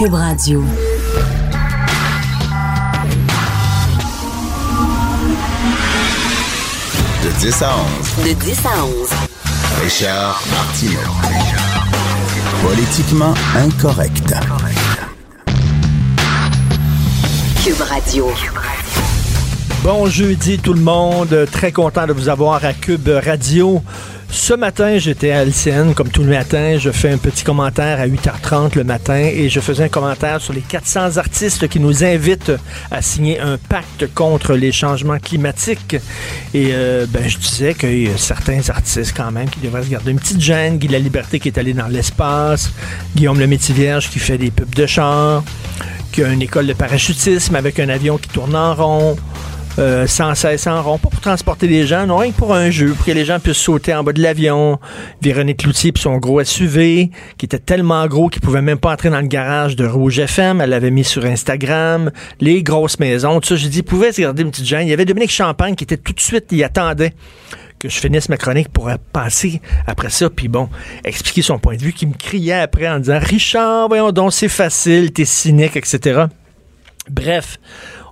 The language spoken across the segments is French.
Cube Radio. De 10 à 11. De 10 à 11. Richard Martineau. Politiquement incorrect. Cube Radio. Bon jeudi tout le monde, très content de vous avoir à Cube Radio. Ce matin, j'étais à LCN, comme tout le matin. Je fais un petit commentaire à 8h30 le matin et je faisais un commentaire sur les 400 artistes qui nous invitent à signer un pacte contre les changements climatiques. Et euh, ben, je disais qu'il y a certains artistes quand même qui devraient se garder une petite gêne. Guy La Liberté qui est allé dans l'espace, Guillaume le Métis-Vierge qui fait des pubs de char, qui a une école de parachutisme avec un avion qui tourne en rond. Euh, sans cesse en rond, pas pour transporter les gens, non, rien que pour un jeu, pour que les gens puissent sauter en bas de l'avion. Véronique Cloutier puis son gros SUV, qui était tellement gros qu'il pouvait même pas entrer dans le garage de Rouge FM, elle l'avait mis sur Instagram, les grosses maisons, tout ça, j'ai dit, pouvait se garder une petite gêne? Il y avait Dominique Champagne qui était tout de suite, il attendait que je finisse ma chronique pour passer après ça, puis bon, expliquer son point de vue, qui me criait après en disant, Richard, voyons donc, c'est facile, t'es cynique, etc. Bref,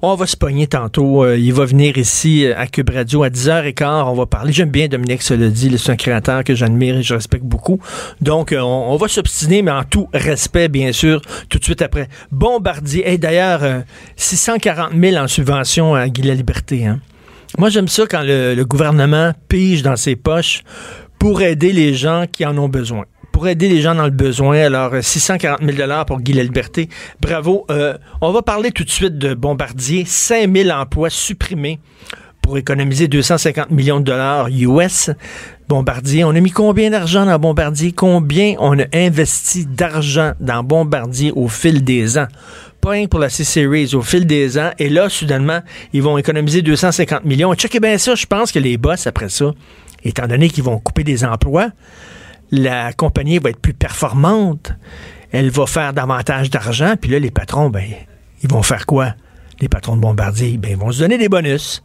on va se pogner tantôt. Euh, il va venir ici euh, à Cube Radio à 10h15. On va parler. J'aime bien Dominique dit. C'est un créateur que j'admire et je respecte beaucoup. Donc, euh, on, va s'obstiner, mais en tout respect, bien sûr, tout de suite après. Bombardier. Et d'ailleurs, euh, 640 000 en subvention à Guy La Liberté. Hein. Moi, j'aime ça quand le gouvernement pige dans ses poches pour aider les gens qui en ont besoin pour aider les gens dans le besoin. Alors, euh, 640 000 pour Guy Liberté. Bravo. Euh, on va parler tout de suite de Bombardier. 5 000 emplois supprimés pour économiser 250 millions de dollars US. Bombardier, on a mis combien d'argent dans Bombardier? Combien on a investi d'argent dans Bombardier au fil des ans? Que pour la C-Series, au fil des ans. Et là, soudainement, ils vont économiser 250 millions. Checkez bien ça, je pense que les boss, après ça, étant donné qu'ils vont couper des emplois, la compagnie va être plus performante, elle va faire davantage d'argent, puis là, les patrons, ben, ils vont faire quoi? Les patrons de Bombardier, ben, ils vont se donner des bonus.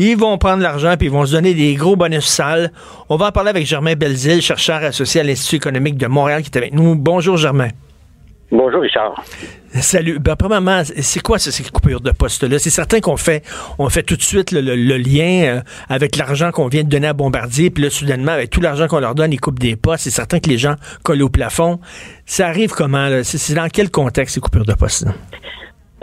Ils vont prendre l'argent puis ils vont se donner des gros bonus sales. On va en parler avec Germain Belzile, chercheur associé à l'Institut économique de Montréal qui est avec nous. Bonjour Germain. Bonjour Richard. Salut. Ben, premièrement, c'est quoi ces coupures de poste-là? C'est certain qu'on fait, on fait tout de suite le, lien euh, avec l'argent qu'on vient de donner à Bombardier, puis là, soudainement, avec tout l'argent qu'on leur donne, ils coupent des postes. C'est certain que les gens collent au plafond. Ça arrive comment? là? C'est dans quel contexte, ces coupures de poste-là?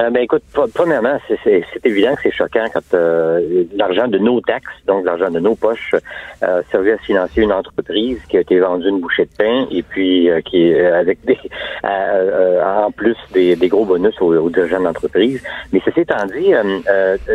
Euh, ben écoute, pre- premièrement, c'est- évident que c'est choquant quand euh, l'argent de nos taxes, donc l'argent de nos poches, euh, servait à financer une entreprise qui a été vendue une bouchée de pain et puis euh, qui euh, avec des en plus des, des gros bonus aux, aux dirigeants d'entreprise. Mais ceci étant dit,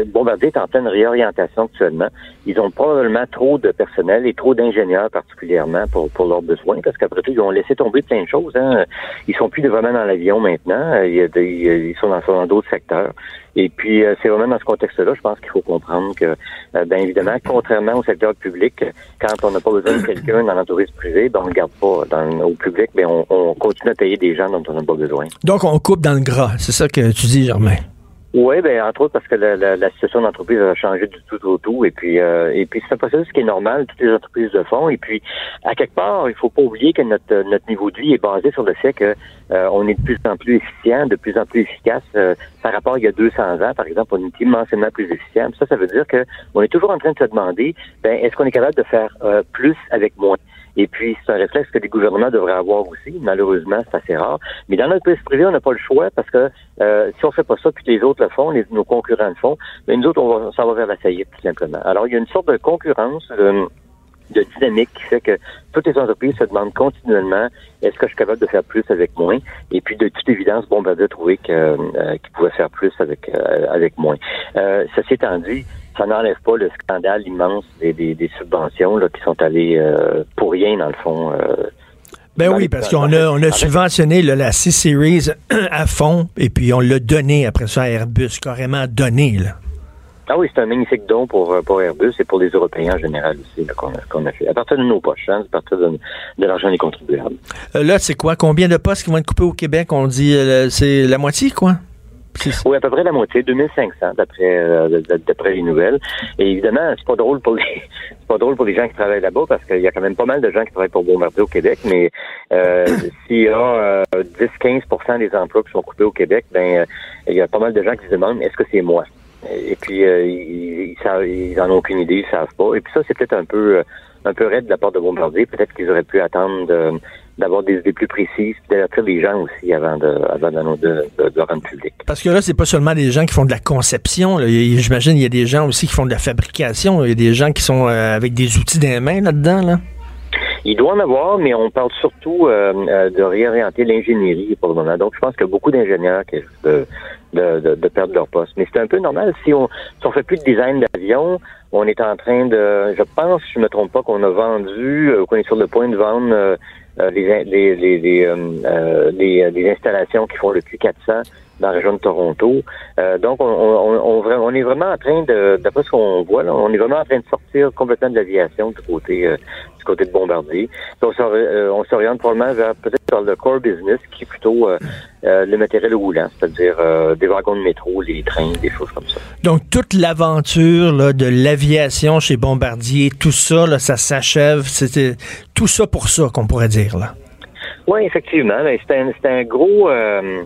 Bombardier est en pleine réorientation actuellement. Ils ont probablement trop de personnel et trop d'ingénieurs particulièrement pour, pour leurs besoins, parce qu'après tout, ils ont laissé tomber plein de choses. Hein. Ils sont plus vraiment dans l'avion maintenant. Ils sont dans, dans d'autres secteurs. Et puis, euh, c'est vraiment dans ce contexte-là, je pense qu'il faut comprendre que, euh, bien évidemment, contrairement au secteur public, quand on n'a pas besoin de quelqu'un dans l'entreprise privée, ben, on ne le garde pas. Au public, mais on, on continue à payer des gens dont on n'a pas besoin. Donc, on coupe dans le gras. C'est ça que tu dis, Germain? Oui, ben entre autres parce que la, la, la situation d'entreprise a changé du tout au tout. Et puis, euh, et puis c'est un processus qui est normal, toutes les entreprises le font. Et puis, à quelque part, il faut pas oublier que notre, notre niveau de vie est basé sur le fait que euh, on est de plus en plus efficient, de plus en plus efficace. euh, par rapport à il y a 200 ans, par exemple, on est immensément plus efficient. Ça, ça veut dire que on est toujours en train de se demander, ben, est-ce qu'on est capable de faire euh, plus avec moins? Et puis, c'est un réflexe que les gouvernements devraient avoir aussi. Malheureusement, c'est assez rare. Mais dans notre pays privé, on n'a pas le choix parce que euh, si on fait pas ça, puis les autres le font, nos concurrents le font, mais nous autres, on va, ça va vers la faillite, tout simplement. Alors, il y a une sorte de concurrence, euh, de dynamique qui fait que toutes les entreprises se demandent continuellement est-ce que je suis capable de faire plus avec moins? Et puis de toute évidence Bombardier a trouvé que, euh, pouvait faire plus avec euh, avec moins. Ceci étant dit, ça n'enlève pas le scandale immense des, des, des subventions là, qui sont allées euh, pour rien dans le fond. euh, Ben oui, parce qu'on a, on a subventionné là, la C-Series à fond, et puis on l'a donné après ça à Airbus, carrément donné. Là. Ah oui, c'est un magnifique don pour, euh, pour Airbus et pour les Européens en général aussi qu'on a, fait. À partir de nos poches, hein, à partir de, de l'argent des contribuables. Euh, là, c'est quoi? Combien de postes qui vont être coupés au Québec? On dit c'est la moitié, quoi? Oui, à peu près la moitié, 2500 d'après euh, d'après les nouvelles. Et évidemment, c'est pas drôle pour les c'est pas drôle pour les gens qui travaillent là-bas parce qu'il y a quand même pas mal de gens qui travaillent pour Bombardier au Québec, mais euh, s'il y a euh, 10-15% des emplois qui sont coupés au Québec, ben euh, il y a pas mal de gens qui se demandent est-ce que c'est moi? Et puis euh, ils, ils, ils en ont aucune idée, ils savent pas. Et puis ça, c'est peut-être un peu euh, un peu raide de la part de Bombardier. Peut-être qu'ils auraient pu attendre d'avoir des idées plus précises, puis d'avertir les gens aussi avant de avant de, rendre public. Parce que là, c'est pas seulement des gens qui font de la conception. J'imagine il y a des gens aussi qui font de la fabrication. Il y a des gens qui sont euh, avec des outils dans les mains là-dedans. Là. Il doit en avoir, mais on parle surtout euh, euh, de réorienter l'ingénierie pour le moment. Donc, je pense qu'il y a beaucoup d'ingénieurs qui risquent de, de, perdre leur poste. Mais c'est un peu normal. Si on si on fait plus de design d'avion, on est en train de, je pense, je me trompe pas, qu'on a vendu, qu'on est sur le point de vendre in- les, les, les, euh, euh, les installations qui font le Q400 dans la région de Toronto. Euh, donc, on, on, on, vra- on est vraiment en train de, d'après ce qu'on voit, là, on est vraiment en train de sortir complètement de l'aviation du côté euh, du côté de Bombardier. Donc, on euh, on s'oriente probablement vers peut-être vers le core business, qui est plutôt le matériel roulant, c'est-à-dire des wagons de métro, les trains, des choses comme ça. Donc, toute l'aventure là, de l'aviation chez Bombardier, tout ça, là, ça s'achève. C'était tout ça pour ça qu'on pourrait dire. là. Oui, effectivement. C'est un, gros. euh,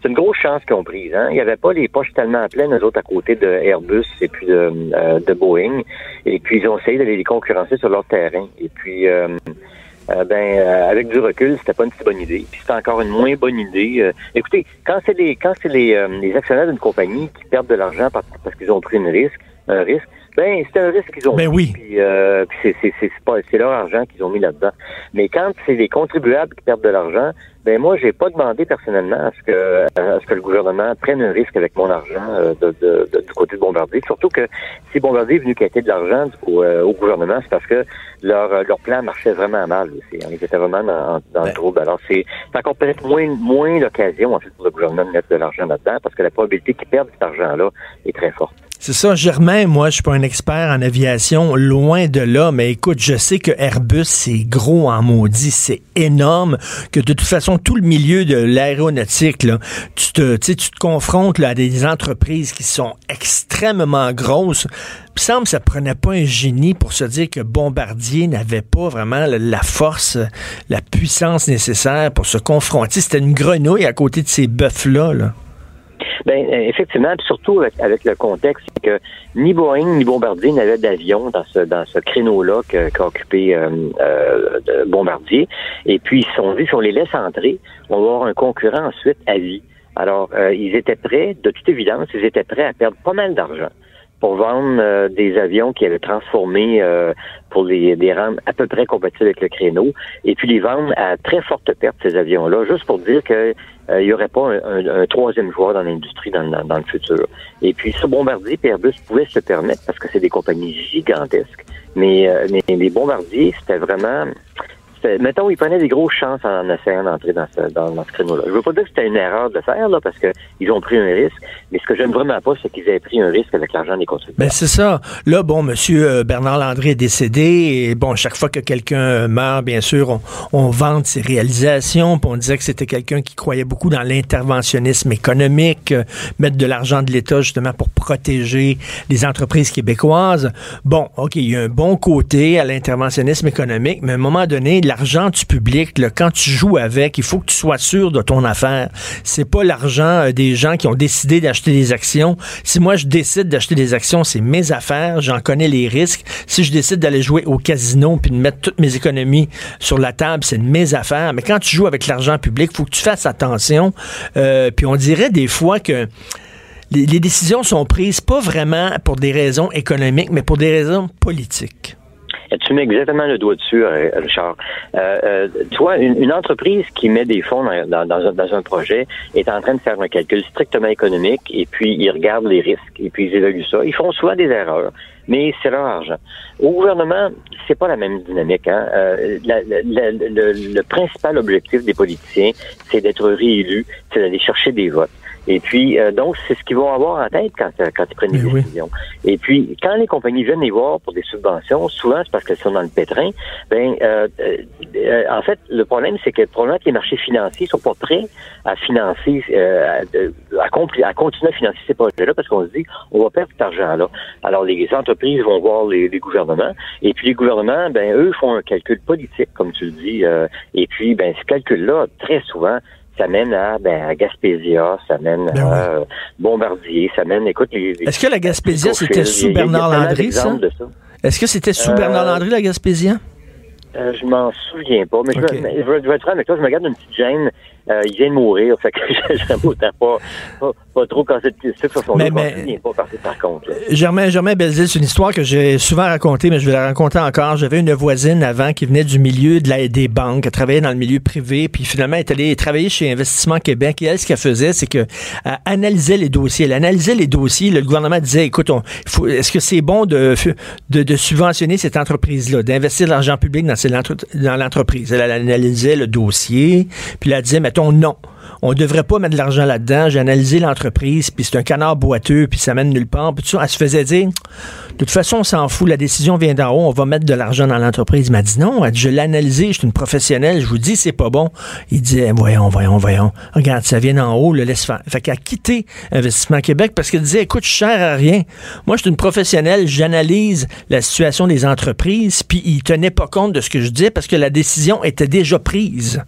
c'est une grosse chance qu'ils ont prise. Hein? Il n'y avait pas les poches tellement pleines, eux autres, à côté de Airbus et puis de, euh, de Boeing. Et puis, ils ont essayé d'aller les concurrencer sur leur terrain. Et puis, euh, euh, ben, euh, avec du recul, c'était pas une si bonne idée. Puis, c'est encore une moins bonne idée. Euh, écoutez, quand c'est les, quand c'est les, les actionnaires d'une compagnie qui perdent de l'argent parce, parce qu'ils ont pris une risque, un risque, ben, c'est un risque qu'ils ont Ben oui. Puis, euh, puis c'est, leur argent qu'ils ont mis là-dedans. Mais quand c'est les contribuables qui perdent de l'argent, ben moi, j'ai pas demandé personnellement à ce que à ce que le gouvernement prenne un risque avec mon argent euh, de, de- de- du côté de Bombardier. Surtout que si Bombardier est venu quitter de l'argent au, euh, au gouvernement, c'est parce que leur euh, leur plan marchait vraiment mal aussi. hein. Ils étaient vraiment dans, dans Ben. le trouble. Alors c'est c'est encore peut-être moins moins l'occasion en fait pour le gouvernement de mettre de l'argent là-dedans parce que la probabilité qu'ils perdent cet argent-là est très forte. C'est ça, Germain, moi, je suis pas un expert en aviation, loin de là, mais écoute, je sais que Airbus, c'est gros en maudit, c'est énorme, que de toute façon, tout le milieu de l'aéronautique, tu te, tu te confrontes à des entreprises qui sont extrêmement grosses. Il me semble ça prenait pas un génie pour se dire que Bombardier n'avait pas vraiment la, force, la puissance nécessaire pour se confronter. C'était une grenouille à côté de ces bœufs-là. Là. Ben euh, effectivement, surtout avec, avec le contexte que ni Boeing ni Bombardier n'avaient d'avion dans ce dans ce créneau-là qu'a occupé euh, euh, Bombardier. Et puis ils se sont dit si on les laisse entrer, on va avoir un concurrent ensuite à vie. Alors ils étaient prêts, de toute évidence, ils étaient prêts à perdre pas mal d'argent pour vendre euh, des avions qui avaient transformé euh, pour les, les rendre à peu près compatibles avec le créneau, et puis les vendre à très forte perte ces avions-là, juste pour dire que euh, il n'y aurait pas un, troisième joueur dans l'industrie dans, dans- le futur. Et puis ce Bombardier Airbus pouvaient se permettre parce que c'est des compagnies gigantesques. Mais, mais les Bombardiers, c'était vraiment mettons, ils prenaient des grosses chances en essayant d'entrer dans ce, dans, ce créneau-là. Je veux pas dire que c'était une erreur de faire, là, parce que ils ont pris un risque, mais ce que j'aime vraiment pas, c'est qu'ils aient pris un risque avec l'argent des contribuables. Ben c'est ça. Là, bon, Monsieur euh, Bernard Landry est décédé et bon, chaque fois que quelqu'un euh, meurt, bien sûr, on, on vante ses réalisations. on disait que c'était quelqu'un qui croyait beaucoup dans l'interventionnisme économique, euh, mettre de l'argent de l'État justement pour protéger les entreprises québécoises. Bon, ok, il y a un bon côté à l'interventionnisme économique, mais à un moment donné, l'argent du public, quand tu joues avec, il faut que tu sois sûr de ton affaire. C'est pas l'argent euh, des gens qui ont décidé d'acheter des actions. Si moi je décide d'acheter des actions, c'est mes affaires, j'en connais les risques. Si je décide d'aller jouer au casino puis de mettre toutes mes économies sur la table, c'est mes affaires. Mais quand tu joues avec l'argent public, faut que tu fasses attention. Euh, puis on dirait des fois que les décisions sont prises pas vraiment pour des raisons économiques, mais pour des raisons politiques. Tu mets exactement le doigt dessus, euh, Richard. Euh, euh, tu vois, une, une entreprise qui met des fonds dans, dans- dans un, projet est en train de faire un calcul strictement économique et puis ils regardent les risques et puis ils évaluent ça. Ils font souvent des erreurs. mais c'est leur argent. Au gouvernement, c'est pas la même dynamique. Hein? Euh, le, le principal objectif des politiciens, c'est d'être réélus, c'est d'aller chercher des votes. Et puis, euh, donc, c'est ce qu'ils vont avoir en tête quand, quand ils prennent des oui. décisions. Et puis, quand les compagnies viennent les voir pour des subventions, souvent, c'est parce qu'elles sont dans le pétrin. Ben, euh, euh, euh, en fait, le problème, c'est que probablement que les marchés financiers sont pas prêts à financer, euh, à, à continuer à financer ces projets-là parce qu'on se dit, on va perdre cet argent-là. Alors, les entreprises vont voir les, les gouvernements, et puis les gouvernements, ben, eux font un calcul politique, comme tu le dis, euh, et puis, ben, ce calcul-là, très souvent, ça mène à, ben, à Gaspésia, ça mène Ben à euh, Bombardier, ça mène, écoute, Est-ce que la Gaspésia, c'était sous Bernard Landry, ça? ça. Est-ce que c'était sous Euh, Bernard Landry, la Gaspésia? Euh, je m'en souviens pas, mais je, vais, je, vais, je vais être franc avec toi, je me garde une petite gêne. Euh, il vient de mourir, fait que j'aime autant pas, pas, pas trop de sucre sur son Mais- mais- souviens pas par, par contre. là. Germain, Germain Belzile, c'est une histoire que j'ai souvent racontée, mais je vais la raconter encore. J'avais une voisine avant qui venait du milieu de la, des banques, elle travaillait dans le milieu privé, puis finalement, elle est allée travailler chez Investissement Québec. Et elle, ce qu'elle faisait, c'est que elle analysait les dossiers. Elle analysait les dossiers. Le gouvernement disait, écoute, il est-ce que c'est bon de, de, de subventionner cette entreprise-là, d'investir de l'argent public dans, cette dans l'entreprise? Elle, elle analysait le dossier, puis elle disait, mettons, non. On devrait pas mettre de l'argent là-dedans. J'ai analysé l'entreprise, puis c'est un canard boiteux, puis ça mène nulle part. Puis tout ça, elle se faisait dire, de toute façon, on s'en fout, la décision vient d'en haut, on va mettre de l'argent dans l'entreprise. Il m'a dit non, dit, je l'ai je suis une professionnelle, je vous dis, c'est pas bon. Il disait, voyons, voyons, voyons. Regarde, ça vient d'en haut, le laisse faire. Fait qu'elle a quitté Investissement Québec parce qu'elle disait, écoute, je sers à rien. Moi, je suis une professionnelle, j'analyse la situation des entreprises, puis il tenait pas compte de ce que je disais parce que la décision était déjà prise.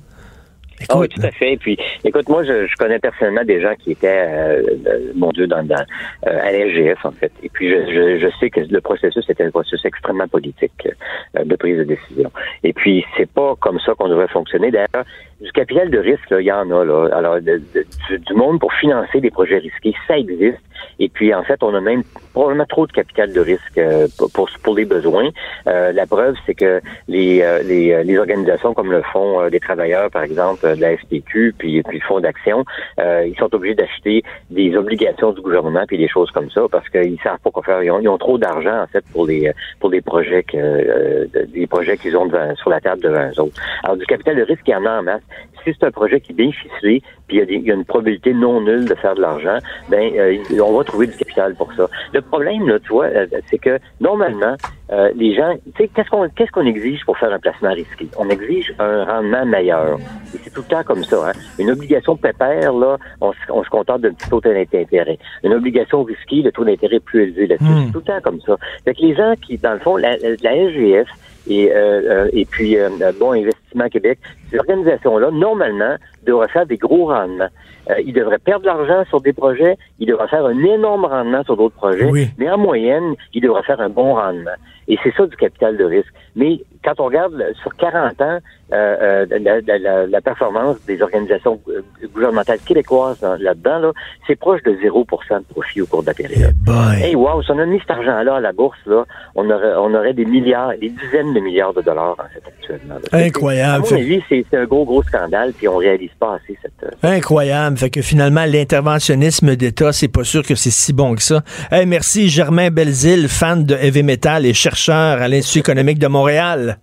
Ah oui, tout à fait. Puis, écoute, moi, je, je connais personnellement des gens qui étaient, euh, euh, mon Dieu, dans, dans euh, à l'SGF, en fait. Et puis, je, je, je sais que le processus était un processus extrêmement politique euh, de prise de décision. Et puis, c'est pas comme ça qu'on devrait fonctionner. D'ailleurs, du capital de risque, là, il y en a. Là. Alors, de- de- du, du monde pour financer des projets risqués, ça existe. Et puis, en fait, on a même probablement trop de capital de risque euh, pour, pour, les besoins. Euh, la preuve, c'est que les, euh, les, euh, les organisations comme le Fonds des travailleurs, par exemple, de la FTQ, puis, puis le Fonds d'action, euh, ils sont obligés d'acheter des obligations du gouvernement puis des choses comme ça parce qu'ils savent pas quoi faire. Ils ont, ils ont trop d'argent, en fait, pour les pour des projets que euh, des projets qu'ils ont devant- sur la table devant eux autres. Alors, du capital de risque, il y en a en masse. Si c'est un projet qui est puis il y, y a une probabilité non nulle de faire de l'argent, ben euh, on va trouver du capital pour ça. Le problème, là, tu vois, euh, c'est que normalement, euh, les gens, tu sais, qu'est-ce qu'on qu'est-ce qu'on exige pour faire un placement risqué? On exige un rendement meilleur. Et c'est tout le temps comme ça. Hein? Une obligation pépère, là, on, se- on se contente d'un petit taux d'intérêt. Une obligation risquée, le taux d'intérêt plus élevé là-dessus. Hmm. C'est tout le temps comme ça. Fait que les gens qui, dans le fond, la, la SGF et, euh, euh, et puis euh, Bon Investissement Québec, ces organisations-là, normalement, devraient faire des gros rendements. Euh, ils devraient perdre de l'argent sur des projets, ils devraient faire un énorme rendement sur d'autres projets, Oui. mais en moyenne, ils devraient faire un bon rendement. Et c'est ça du capital de risque. Mais quand on regarde sur 40 ans, euh, euh, la, la- la- performance des organisations euh, gouvernementales québécoises dans- là-dedans, là, c'est proche de 0 de profit au cours de la période. boy. Hey, wow, si on a mis cet argent-là à la bourse, là, on aurait, on aurait des milliards, des dizaines de milliards de dollars en fait actuellement. là. C'est- Incroyable. À mon Fait- avis, c'est un gros, gros scandale, puis on réalise pas assez cette. euh, Incroyable. Fait que finalement, l'interventionnisme d'État, c'est pas sûr que c'est si bon que ça. Hey, merci Germain Belzile, fan de heavy metal et chercheur à l'Institut économique de Montréal.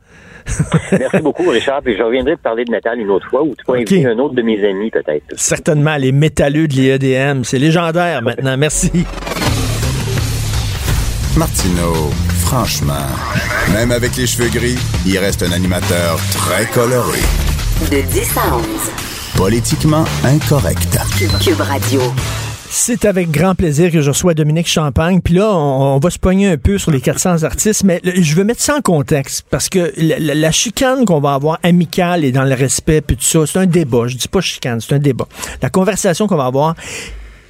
Merci beaucoup, Richard, puis je reviendrai te parler de métal une autre fois, ou tu peux Ok. inviter un autre de mes amis, peut-être. Certainement, les métalleux de l'IEDM. C'est légendaire maintenant. Merci. Martineau, franchement, même avec les cheveux gris, il reste un animateur très coloré. De 10 à 11. Politiquement incorrect. Cube Radio. C'est avec grand plaisir que je reçois Dominique Champagne. Puis là, on, on va se pogner un peu sur les 400 artistes, mais le- je veux mettre ça en contexte parce que la, la- la chicane qu'on va avoir amicale et dans le respect, puis tout ça, c'est un débat. Je dis pas chicane, c'est un débat. La conversation qu'on va avoir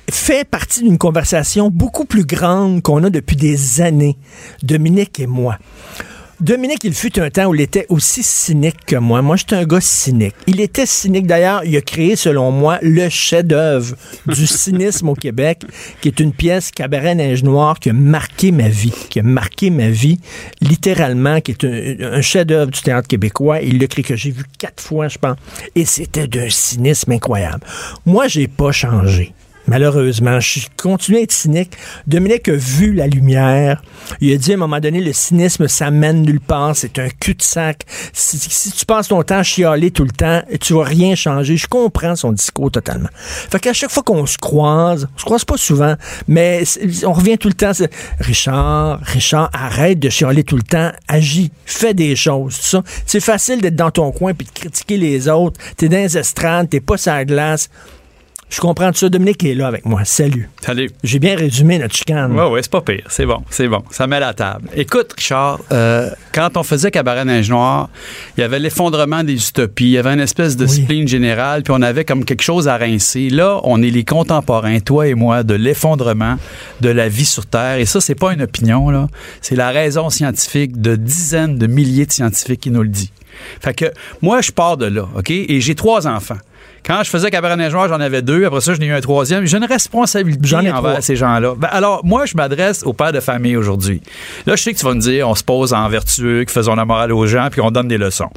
fait partie d'une conversation beaucoup plus grande qu'on a depuis des années, Dominique et moi. Dominique, il fut un temps où il était aussi cynique que moi. Moi, j'étais un gars cynique. Il était cynique. D'ailleurs, il a créé, selon moi, le chef-d'œuvre du cynisme au Québec, qui est une pièce Cabaret Neige Noire qui a marqué ma vie, qui a marqué ma vie, littéralement, qui est un, un chef-d'œuvre du théâtre québécois. Il l'a créé que j'ai vu quatre fois, je pense. Et c'était d'un cynisme incroyable. Moi, j'ai pas changé. Malheureusement, je continue à être cynique. Dominique a vu la lumière. Il a dit à un moment donné, le cynisme, ça mène nulle part. C'est un cul-de-sac. Si, si tu passes ton temps à chialer tout le temps, tu vas rien changer. Je comprends son discours totalement. Fait qu'à chaque fois qu'on se croise, on se croise pas souvent, mais on revient tout le temps. Richard, Richard, arrête de chialer tout le temps. Agis. Fais des choses. C'est facile d'être dans ton coin puis de critiquer les autres. T'es dans les estrades, t'es pas sur la glace. Je comprends tout ça. Dominique est là avec moi. Salut. Salut. J'ai bien résumé notre chicane. Ouais, ouais, c'est pas pire. C'est bon, c'est bon. Ça met la table. Écoute, Richard, euh, quand on faisait Cabaret Neige Noire, il y avait l'effondrement des utopies, il y avait une espèce de Oui. spleen général, puis on avait comme quelque chose à rincer. Là, on est les contemporains, toi et moi, de l'effondrement de la vie sur Terre. Et ça, c'est pas une opinion, là. C'est la raison scientifique de dizaines de milliers de scientifiques qui nous le dit. Fait que moi, je pars de là, OK? Et j'ai trois enfants. Quand je faisais Cabaret Neige Noire, j'en avais deux. Après ça, j'en ai eu un troisième. J'ai une responsabilité J'en ai envers trois. ces gens-là. Ben, alors, moi, je m'adresse aux pères de famille aujourd'hui. Là, je sais que tu vas me dire, on se pose en vertueux, que faisons la morale aux gens, puis on donne des leçons.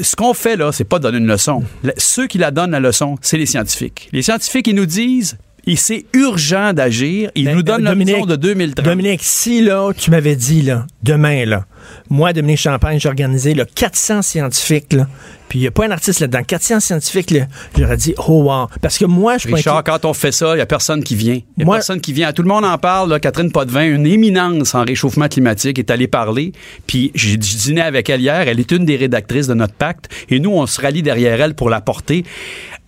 Ce qu'on fait là, c'est pas donner une leçon. Ceux qui la donnent la leçon, c'est les scientifiques. Les scientifiques, ils nous disent, et c'est urgent d'agir. Ils Ben, nous donnent euh, l'option de 2030. Dominique, si là, tu m'avais dit, là, demain, là, moi, Dominique Champagne, j'ai organisé là, 400 scientifiques, là, puis il n'y a pas un artiste là-dedans, 400 scientifiques, là, j'aurais dit, oh wow. Parce que moi, je Richard, quand on fait ça, il n'y a personne qui vient. Il n'y a Moi- personne qui vient. Tout le monde en parle. là. Catherine Potvin, une éminence en réchauffement climatique, est allée parler. Puis j'ai j'ai dîné avec elle hier. Elle est une des rédactrices de notre pacte. Et nous, on se rallie derrière elle pour la porter.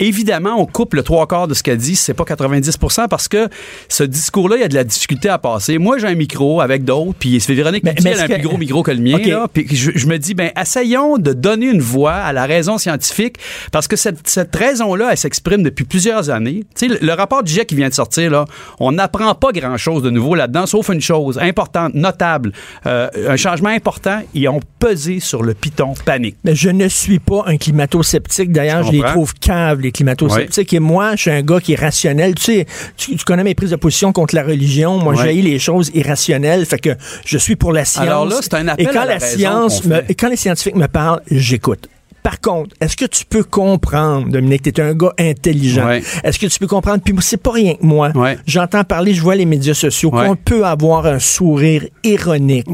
Évidemment, on coupe le trois quarts de ce qu'elle dit. C'est pas 90% parce que ce discours-là, il y a de la difficulté à passer. Moi, j'ai un micro avec d'autres. Puis c'est Véronique Mais- qui mais elle a un plus gros micro que le mien. Là. Puis je, je me dis, ben, essayons de donner une voix à la raison scientifique parce que cette, cette raison-là, elle s'exprime depuis plusieurs années. Tu sais, le, rapport du GIEC qui vient de sortir, là, on n'apprend pas grand-chose de nouveau là-dedans, sauf une chose importante, notable. Euh, un changement important, ils ont pesé sur le piton panique. Mais je ne suis pas un climato-sceptique. D'ailleurs, Je je les trouve caves, les climato-sceptiques. Et moi, je suis un gars qui est rationnel. Tu sais, tu, tu connais mes prises de position contre la religion. Moi, Ouais. j'ai les choses irrationnelles. Fait que je suis pour la science. Alors là, c'est un appel Et quand à la science, me- et quand les scientifiques me parlent, j'écoute. Par contre, est-ce que tu peux comprendre, Dominique, tu es un gars intelligent. Ouais. Est-ce que tu peux comprendre, puis c'est pas rien que moi. Ouais. J'entends parler, je vois les médias sociaux, Ouais. qu'on peut avoir un sourire ironique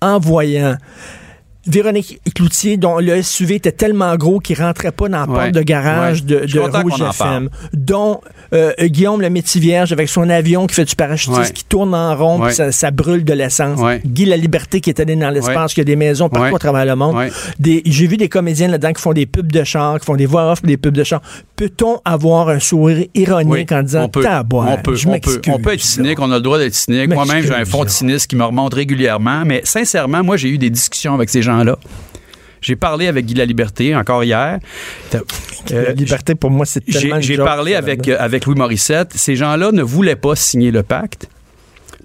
en voyant Véronique Cloutier, dont le SUV était tellement gros qu'il rentrait pas dans la porte Ouais. de garage Ouais. de, de Rouge FM, dont euh, Guillaume le métier vierge avec son avion qui fait du parachutisme, Ouais. qui tourne en rond, Ouais. ça, ça brûle de l'essence. Ouais. Guy la Liberté qui est allé dans l'espace, qui a des maisons partout à travers le monde. J'ai vu des comédiens là-dedans qui font des pubs de char, qui font des voix off, des pubs de char. Peut-on avoir un sourire ironique en disant on peut, Taboire, on peut, je on peut, on peut être cynique, on a le droit d'être cynique. Moi-même, j'ai un fond de cynisme qui me remonte régulièrement, mais sincèrement, moi, j'ai eu des discussions avec ces gens-là. J'ai parlé avec Guy La Liberté encore hier. La Euh, liberté, pour moi, c'est tellement J'ai parlé avec, euh, avec Louis Morissette. Ces gens-là ne voulaient pas signer le pacte.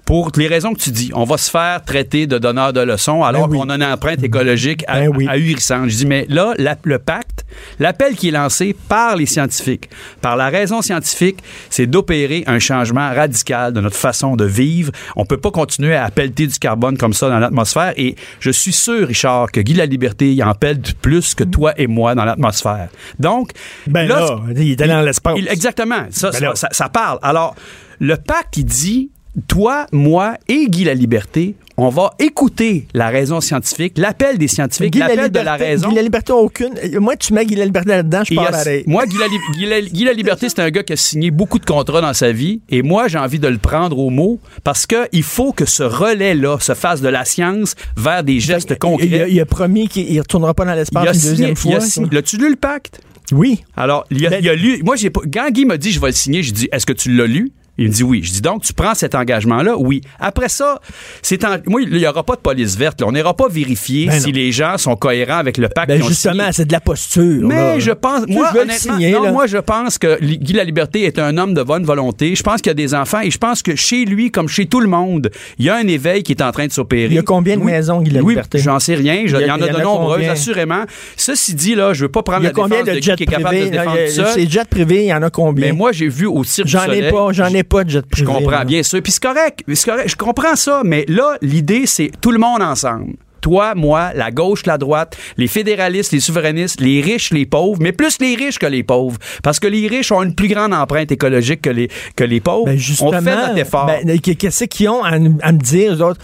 Pour les raisons que tu dis, on va se faire traiter de donneur de leçons alors Ben oui. qu'on a une empreinte écologique à- Ben oui. Je dis, mais là, la- le pacte, l'appel qui est lancé par les scientifiques, par la raison scientifique, c'est d'opérer un changement radical de notre façon de vivre. On peut pas continuer à pelleter du carbone comme ça dans l'atmosphère. Et je suis sûr, Richard, que Guy La Liberté, il en pèle plus que toi et moi dans l'atmosphère. Donc, Ben là, il est allé dans l'espace. exactement. Ça, Ben ça, là. ça- ça parle. Alors, le pacte, il dit, toi, moi et Guy La Liberté, on va écouter la raison scientifique, l'appel des scientifiques, l'appel de la raison. Guy la liberté aucune. Moi, tu mets Guy la liberté là-dedans, je pars pareil. moi, Guy la, Li- Guy la- Guy la Liberté, c'est un gars qui a signé beaucoup de contrats dans sa vie. Et moi, j'ai envie de le prendre au mot parce qu'il faut que ce relais-là se fasse de la science vers des gestes concrets. Il a, il a promis qu'il ne retournera pas dans l'espace une signé- deuxième fois. L'as-tu lu le pacte? Oui. Alors, il a, Ben- il a lu. Moi, j'ai pas. Quand Guy m'a dit je vais le signer, je dis est-ce que tu l'as lu? Il me dit oui. Je dis donc, tu prends cet engagement-là? Oui. Après ça, c'est en- moi, il n'y aura pas de police verte. là. On n'ira pas vérifier Ben si les gens sont cohérents avec le pacte. Ben justement, c'est de la posture. Mais là. je pense, moi, honnêtement, signer, non, moi, je pense que Guy La Liberté est un homme de bonne volonté. Je pense qu'il y a des enfants et je pense que chez lui, comme chez tout le monde, il y a un éveil qui est en train de s'opérer. Il y a combien de maisons, Guy La Louis, Liberté? J'en sais rien. Je- Il y a- il y en a y de nombreuses, assurément. Ceci dit, là, je veux pas prendre Il y a la combien défense de de Guy jets qui est capable de se défendre là? tout seul. Ces jets privés, il y en a combien? Mais moi, j'ai vu au Cirque J'en ai pas, j'en ai pas de jet privé. je comprends, là. bien sûr. Puis c'est correct, je comprends ça, mais là, l'idée, c'est tout le monde ensemble. Toi, moi, la gauche, la droite, les fédéralistes, les souverainistes, les riches, les pauvres, mais plus les riches que les pauvres. Parce que les riches ont une plus grande empreinte écologique que les, que les pauvres. Ben, on fait notre effort. ben, qu'est-ce qu'ils ont à, à me dire, eux autres?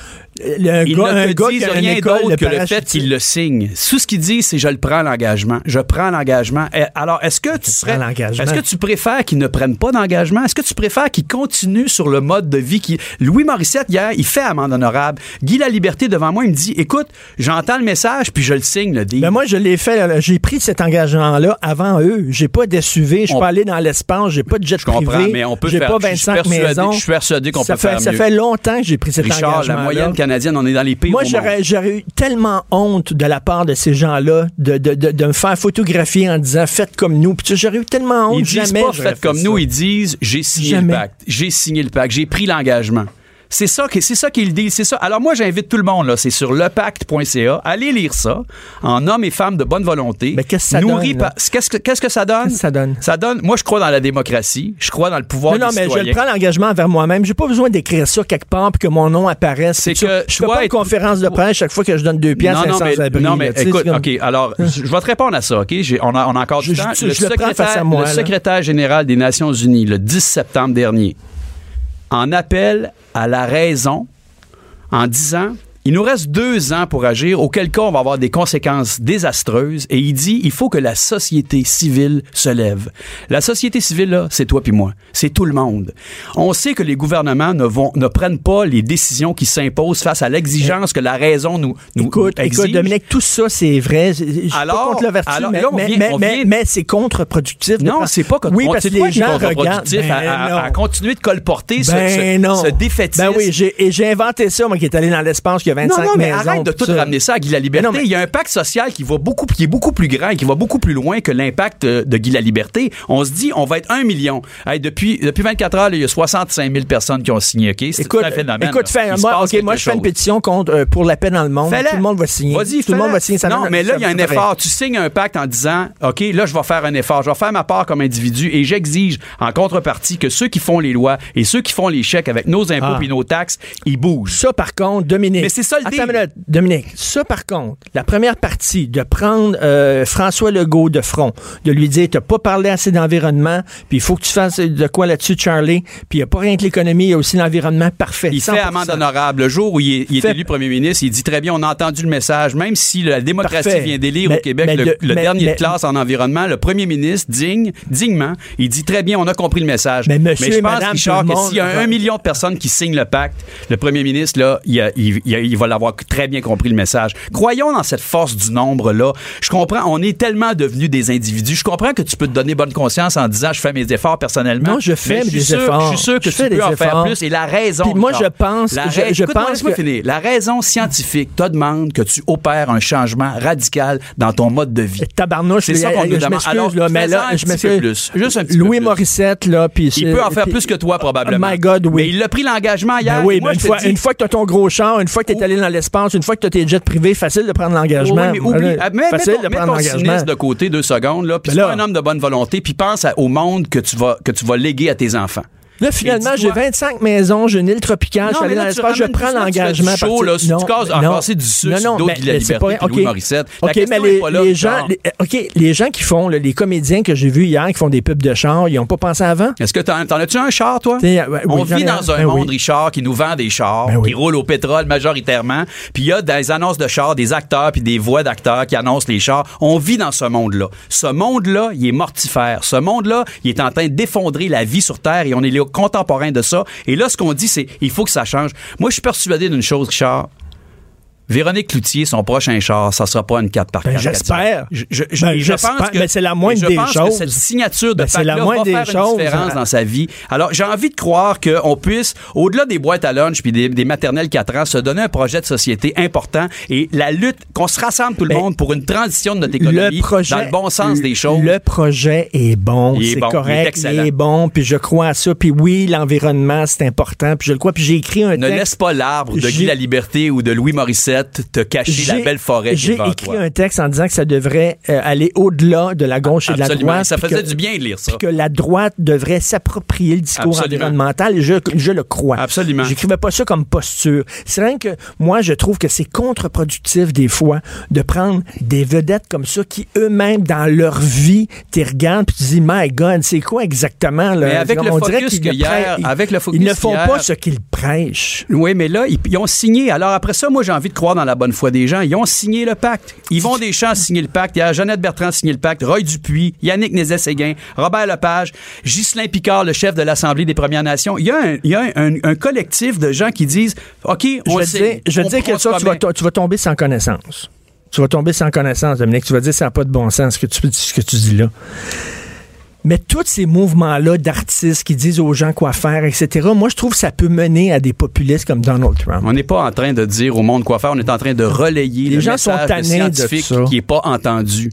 Le- Un Ils gars, ne te gars disent qui rien d'autre que le fait qu'ils le signent. Tout ce qu'ils disent, c'est je le prends l'engagement. Je prends l'engagement. Alors, est-ce que tu serais, est-ce que tu préfères qu'ils ne prennent pas d'engagement? Est-ce que tu préfères qu'ils continuent sur le mode de vie qui, Louis Morissette, hier, il fait amende honorable. Guy La Liberté devant moi, il me dit, écoute, j'entends le message puis je le signe, le deal. Ben moi, je l'ai fait. là, J'ai pris cet engagement-là avant eux. J'ai pas d'SUV. Je suis On- pas allé dans l'espace. J'ai pas de jet Je comprends, privé. mais on peut J'ai pas je suis 25 persuadé- maisons. je suis persuadé qu'on ça peut fait, faire Ça mieux. fait longtemps que j'ai pris cet Richard, engagement la moyenne canadienne, on est dans les pays Moi, j'aurais, j'aurais eu tellement honte de la part de ces gens-là de, de, de, de me faire photographier en disant faites comme nous. J'aurais eu tellement honte. Ils disent jamais pas faites fait comme ça. nous, ils disent j'ai signé le pacte. J'ai signé le pacte, j'ai pris l'engagement. C'est ça que c'est ça qu'il dit, c'est ça. Alors moi j'invite tout le monde là, c'est sur lepacte.ca, allez lire ça en hommes et femmes de bonne volonté. Mais qu'est-ce que ça Nourri donne, par-? Qu'est-ce que qu'est-ce que ça donne? Que ça donne? Ça donne moi je crois dans la démocratie, je crois dans le pouvoir Non, non, des mais je citoyens. le prends l'engagement envers moi-même. J'ai pas besoin d'écrire ça quelque part puis que mon nom apparaisse. C'est que je fais pas une conférence de presse chaque fois que je donne deux piastres non, à non, mais, non, mais là, écoute, comme- OK, alors, je, je vais te répondre à ça, OK? J'ai- on, a, on a encore du Je- temps. je- le, je le moi, le secrétaire général des Nations Unies, le 10 septembre dernier, en appelle à la raison en disant il nous reste deux ans pour agir, auquel cas on va avoir des conséquences désastreuses. Et il dit il faut que la société civile se lève. La société civile, là, c'est toi puis moi. C'est tout le monde. On sait que les gouvernements ne, vont, ne prennent pas les décisions qui s'imposent face à l'exigence que la raison nous, nous Écoute, exige. écoute, Dominique, tout ça, c'est vrai. Je suis pas Alors- contre la vertu, alors, mais, mais, vient- mais, mais- c'est contre-productif. Non, c'est pas contre Oui, parce que les gens regardent. Ben à, à- à continuer de colporter ce, Ben ce, non. ce défaitisme. Ben oui, j'ai, et j'ai inventé ça, moi, qui est allé dans l'espace, qui a 25 non, non, mais maisons. arrête de tout ça. ramener ça à Guy la Liberté. Non, mais- Il y a un pacte social qui va beaucoup, qui est beaucoup plus grand et qui va beaucoup plus loin que l'impact euh, de Guy la Liberté. On se dit, on va être un million. Hey, depuis, depuis 24 heures, là, il y a 65 000 personnes qui ont signé. C'est Écoute, un phénomène. écoute fais, moi, moi, je fais une pétition contre, euh, pour la paix dans le monde. Tout le monde va signer. Vas-y, Tout le monde va signer. Ça non, mais là, il y a un effort. Tu signes un pacte en disant, OK, là, je vais faire un effort. Je vais faire ma part comme individu et j'exige, en contrepartie, que ceux qui font les lois et ceux qui font les chèques avec nos impôts Ah. et nos taxes, ils bougent. Ça, par contre, Dominique. C'est ça le Attends deal. une minute, Dominique. Ça, par contre, la première partie de prendre euh, François Legault de front, de lui dire t'as pas parlé assez d'environnement, puis il faut que tu fasses de quoi là-dessus, Charlie. Puis il n'y a pas rien que l'économie, il y a aussi l'environnement parfait. Il 100%. fait amende honorable. Le jour où il est, il est Fait- élu premier ministre, il dit très bien, on a entendu le message, même si la démocratie Parfait. vient d'élire au Québec mais le, le- le mais- dernier mais- de classe en environnement, le premier ministre, digne, dignement, il dit très bien, on a compris le message. Mais monsieur je pense, Richard, que s'il y a un million de personnes qui signent le pacte, le premier ministre, là, il, a- il- il il va l'avoir très bien compris le message. Croyons dans cette force du nombre-là. Je comprends, on est tellement devenus des individus. Je comprends que tu peux te donner bonne conscience en disant, je fais mes efforts personnellement. Non, je fais Mais des sûr- efforts. Je suis sûr que Je tu fais peux des en faire plus. Et la raison. Puis moi, je pense- la je- je pense que- finir. La raison scientifique te demande que tu opères un changement radical dans ton mode de vie. Tabarnouche, C'est ça qu'on nous demande. Alors, là, mais là, je m'excuse. plus. Juste un petit peu Louis. Morissette, là, puis Il peut en faire puis- plus que toi, probablement. Oh my God, oui. Mais il a pris l'engagement hier. Ben oui, Et moi, mais une fois, dis- une fois que tu as ton gros char, une fois que tu es allé dans l'espace, une fois que tu as tes jets privés, facile de prendre l'engagement. Oui, mais oublie, Voilà. ah, facile mets ton, de prendre l'engagement. de côté deux secondes, là, puis Ben un homme de bonne volonté, puis pense à- au monde que tu vas, que tu vas léguer à tes enfants. Là, finalement, j'ai dis-toi- 25 maisons, j'ai une île tropicale, je suis allé dans là, l'espace, je prends l'engagement. show, partir- là, si tu non, passer du sucre non, non, mais- de La c'est Liberté pas- Louis OK. Morissette. OK, mais les, là, gens, les, OK, les gens qui font, là, les comédiens que j'ai vus hier, qui font des pubs de char, ils n'ont pas pensé avant? Est-ce que t'en, as-tu un char, toi? On vit dans un. Ben monde. Richard, qui nous vend des chars, Ben qui roulent au pétrole majoritairement. Puis il y a des annonces de chars, des acteurs puis des voix d'acteurs qui annoncent les chars. On vit dans ce monde-là. Ce monde-là, il est mortifère. Ce monde-là, il est en train d'effondrer la vie sur Terre et on est les contemporains de ça. Et là, ce qu'on dit, c'est il faut que ça change. Moi, je suis persuadé d'une chose, Richard. Véronique Cloutier, son prochain char, ça sera pas une 4 par 4 Ben, j'espère. Je, je, je- Ben, je pense que Ben, c'est la moindre des que choses. cette signature de Ben, c'est la moindre va faire des une choses. différence hein. dans sa vie. Alors, j'ai envie de croire qu'on puisse, au-delà des boîtes à lunch puis des, des maternelles 4 ans, se donner un projet de société important et la lutte, qu'on se rassemble tout le monde pour une transition de notre économie le projet, dans le bon sens des choses. Le projet est bon, c'est bon, il est correct, il est bon, puis je crois à ça. Puis oui, l'environnement, c'est important, puis je le crois. Puis j'ai écrit un ne texte. laisse pas l'arbre de Guy J'ai- La Liberté ou de Louis Morissette vedette te cacher la J'ai- belle forêt J'ai écrit toi. un texte en disant que ça devrait euh, aller au-delà de la gauche et de la droite. Ça faisait que- du bien de lire ça. que la droite devrait s'approprier le discours Absolument. environnemental et je, je le crois. Absolument. J'écrivais pas ça comme posture. C'est rien que moi, je trouve que c'est contre-productif des fois de prendre des vedettes comme ça qui eux-mêmes, dans leur vie, t'y regardent puis tu dis, my God, c'est quoi exactement? Là? Mais avec le on focus qu'ils prêchent- avec le Ils focus ne font hier- pas ce qu'ils prêchent. Oui, mais là, ils, ils ont signé. Alors après ça, moi, j'ai envie de croire dans la bonne foi des gens. Ils ont signé le pacte. Yvon Deschamps a signé le pacte. Il y a Jeannette Bertrand a signé le pacte. Roy Dupuis, Yannick Nézet-Séguin, Robert Lepage, Ghislain Picard, le chef de l'Assemblée des Premières Nations. Il y a un, il y a un, un collectif de gens qui disent, OK, on je sait. je prend quelque chose, tu vas, tu vas tomber sans connaissance. Tu vas tomber sans connaissance, Dominique. Tu vas dire, ça n'a pas de bon sens ce que tu, ce que tu dis là. Mais tous ces mouvements-là d'artistes qui disent aux gens quoi faire, etc., moi, je trouve que ça peut mener à des populistes comme Donald Trump. On n'est pas en train de dire au monde quoi faire, on est en train de relayer Les le gens sont message de scientifique ça. qui n'est pas entendu.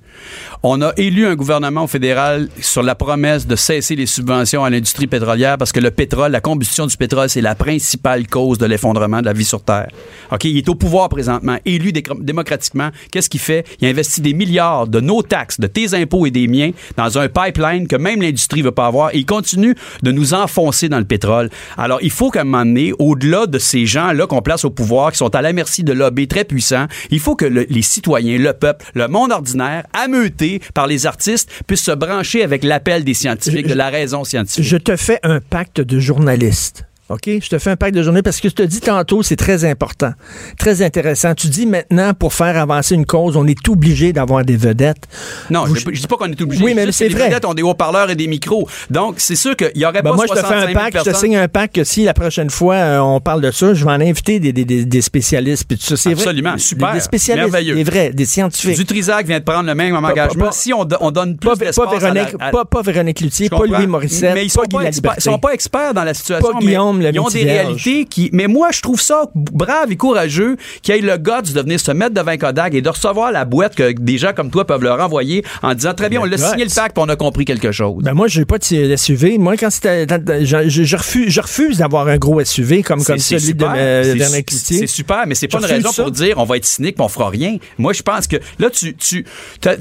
On a élu un gouvernement au fédéral sur la promesse de cesser les subventions à l'industrie pétrolière parce que le pétrole, la combustion du pétrole, c'est la principale cause de l'effondrement de la vie sur Terre. OK, il est au pouvoir présentement, élu dé- démocratiquement. Qu'est-ce qu'il fait? Il investit des milliards de nos taxes, de tes impôts et des miens dans un pipeline que même l'industrie veut pas avoir et il continue de nous enfoncer dans le pétrole. Alors, il faut qu'à un moment donné, au-delà de ces gens-là qu'on place au pouvoir, qui sont à la merci de lobbies très puissants, il faut que le- les citoyens, le peuple, le monde ordinaire, ameuté par les artistes, puissent se brancher avec l'appel des scientifiques, Je- de la raison scientifique. Je te fais un pacte de journalistes. OK? Je te fais un pacte de journalistes parce que je te dis tantôt, c'est très important, très intéressant. Tu dis maintenant, pour faire avancer une cause, on est obligé d'avoir des vedettes. Non, Vous- je, je dis pas qu'on est obligé. Oui, mais c'est que les vrai. vedettes ont des haut-parleurs et des micros. Donc, c'est sûr qu'il y aurait Ben pas moi, je te fais 65 un 000 pacte, je te signe un pacte que si la prochaine fois euh, on parle de ça, je vais en inviter des, des, des, des spécialistes. Puis tout ça, c'est vrai. Absolument, Des- super, Des spécialistes, merveilleux. des vrais, des scientifiques. Du Trisac vient de prendre le même Pas- engagement. pas- si on, do- on donne plus Pas, pas, Véronique, à la- à- pas, Véronique pas. Louis Morissette, mais ils sont pas experts, Laliberté. ils sont pas experts dans la situation. Pas Le Ils ont des réalités qui. Mais moi, je trouve ça brave et courageux qu'il ait le guts de venir se mettre devant Kodak et de recevoir la boîte que des gens comme toi peuvent leur envoyer en disant très bien, on l'a signé le pacte puis on a compris quelque chose. Ben moi, j'ai pas de SUV. Moi, quand c'était, je, je- je refuse, je refuse d'avoir un gros SUV comme, celui super. de euh, Véronique Cloutier. C'est super, mais c'est pas Je une raison ça. pour dire on va être cynique, on fera rien. Moi, je pense que là, tu, tu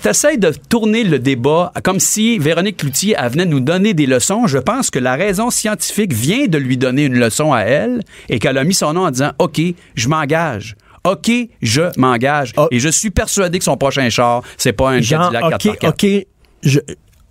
essaies de tourner le débat comme si Véronique Cloutier venait nous donner des leçons. Je pense que la raison scientifique vient de lui donner une leçon à elle et qu'elle a mis son nom en disant OK, je m'engage. OK, je m'engage. Ah. Et je suis persuadé que son prochain char, c'est pas un Genre, Cadillac OK, 4x4. OK, je...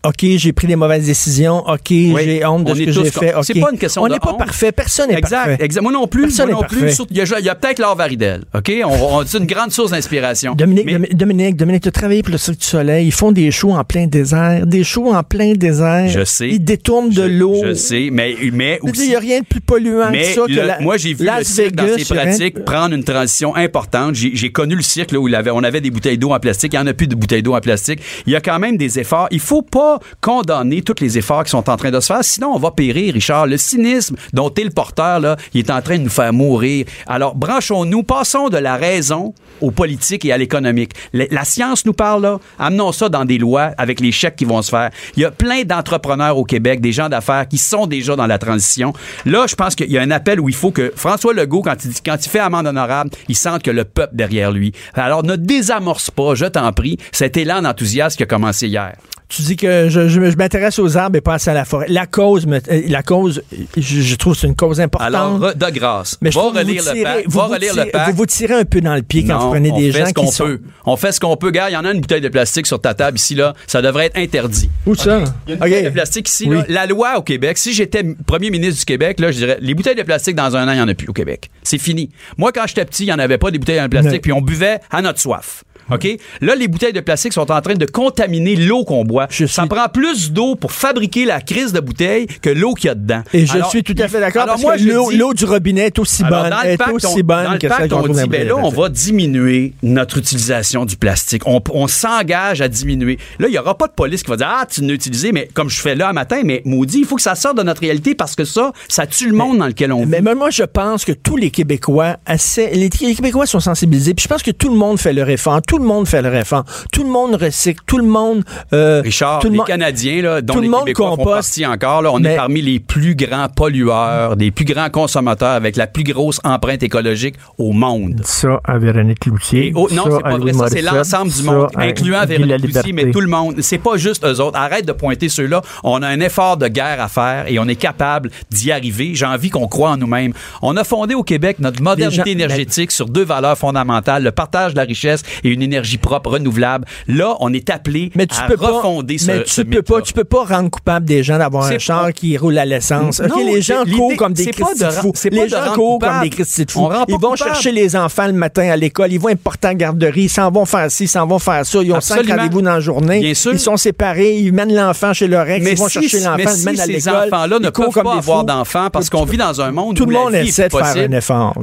OK, j'ai pris des mauvaises décisions. OK, j'ai honte de on ce que j'ai fait. OK. C'est pas une question On de n'est pas honte. parfait. Personne n'est parfait. exact. Moi non plus. Personne moi non n'est plus. Surtout, Il y a, peut-être Laure Varidel. OK? On, on, c'est une grande source d'inspiration. Dominique, Mais- Dominique, Dominique, tu as travaillé pour le Cirque du Soleil. Ils font des shows en plein désert. Des shows en plein désert. Je sais. Ils détournent de l'eau. Je sais, mais, mais aussi. Il n'y a rien de plus polluant Mais que ça. que la- moi, j'ai vu le cirque dans ses pratiques prendre une transition importante. J'ai j'ai connu le cirque là, où il avait, on avait des bouteilles d'eau en plastique. Il n'y en a plus de bouteilles d'eau en plastique. Il y a quand même des efforts. Il faut pas condamner tous les efforts qui sont en train de se faire. Sinon, on va périr, Richard. Le cynisme dont est le porteur, là, il est en train de nous faire mourir. Alors, branchons-nous. Passons de la raison au politique et à l'économique. La, science nous parle, là. Amenons ça dans des lois avec les chèques qui vont se faire. Il y a plein d'entrepreneurs au Québec, des gens d'affaires qui sont déjà dans la transition. Là, je pense qu'il y a un appel où il faut que François Legault, quand il, quand il fait amende honorable, il sente que le peuple derrière lui. Alors, ne désamorce pas, je t'en prie, cet élan d'enthousiasme qui a commencé hier. Tu dis que je, je- je m'intéresse aux arbres et pas assez à la forêt. La cause, me- euh, la cause, je, je trouve que c'est une cause importante. Alors, de grâce, mais je va relire vous le pacte. vous Va vous relire tirez- le pacte. Vous vous tirez un peu dans le pied quand Non, vous prenez on des fait gens ce qui qu'on sont... peut. On fait ce qu'on peut. Gars, il y en a une bouteille de plastique sur ta table ici, là. Ça devrait être interdit. Où ça? Il y a une bouteille de plastique ici. Oui. là. La loi au Québec, si j'étais premier ministre du Québec, là, je dirais, les bouteilles de plastique dans un an, il n'y en a plus au Québec. C'est fini. Moi, quand j'étais petit, il n'y en avait pas des bouteilles en plastique, puis on buvait à notre soif. OK? Là, les bouteilles de plastique sont en train de contaminer l'eau qu'on boit. Je Ça suis- prend plus d'eau pour fabriquer la crise de bouteille que l'eau qu'il y a dedans. Et je Alors, suis tout à fait d'accord alors parce moi, que je l'eau dis- l'eau du robinet est aussi alors, bonne, dans le est pacte, aussi on, bonne dans le que pacte, qu'on on trouve dans dit, les ben là, on va diminuer notre utilisation du plastique. On, on s'engage à diminuer. Là, il n'y aura pas de police qui va dire, ah, tu l'as utilisé, mais comme je fais là un matin, mais maudit, il faut que ça sorte de notre réalité parce que ça, ça tue le monde dans lequel on vit. Mais moi, je pense que tous les Québécois, assez, les, les Québécois sont sensibilisés. Puis je pense que tout le monde fait leur effort. Tous Tout le monde fait le réfort. Tout le monde recycle. Tout le monde. euh, Richard, tout le les monde- Canadiens, là, dont tout le les monde Québécois font composte. partie encore, là, on Mais- est parmi les plus grands pollueurs, des plus grands consommateurs avec la plus grosse empreinte écologique au monde. Ça à Véronique Cloutier. Et oh, non, ça c'est pas vrai. Ça, c'est l'ensemble du ça monde, à incluant Véronique La Cloutier, mais tout le monde. C'est pas juste eux autres. Arrête de pointer ceux-là. On a un effort de guerre à faire et on est capable d'y arriver. J'ai envie qu'on croit en nous-mêmes. On a fondé au Québec notre modernité gens- ben énergétique sur deux valeurs fondamentales, le partage de la richesse et une énergie propre, renouvelable. Là, on est appelé Mais tu à peux pas, refonder ce, mais ce tu peux pas, tu peux pas rendre coupable des gens d'avoir un char pas- qui roule à l'essence. Les gens courent comme des Christy de fous. c'est pas Les gens courent comme des Christy de fous. Ils vont coupable. chercher les enfants le matin à l'école. Ils vont en garderie. Ils s'en vont faire ci, ils s'en vont faire ça. Ils ont cinq rendez-vous dans la journée. Bien sûr. Ils sont séparés. Ils mènent l'enfant chez leur ex. Mais ils vont si, chercher l'enfant, ils le si mènent à ces enfants-là ne peuvent pas avoir d'enfants parce qu'on vit dans un monde Tout où le la monde essaie de faire un effort.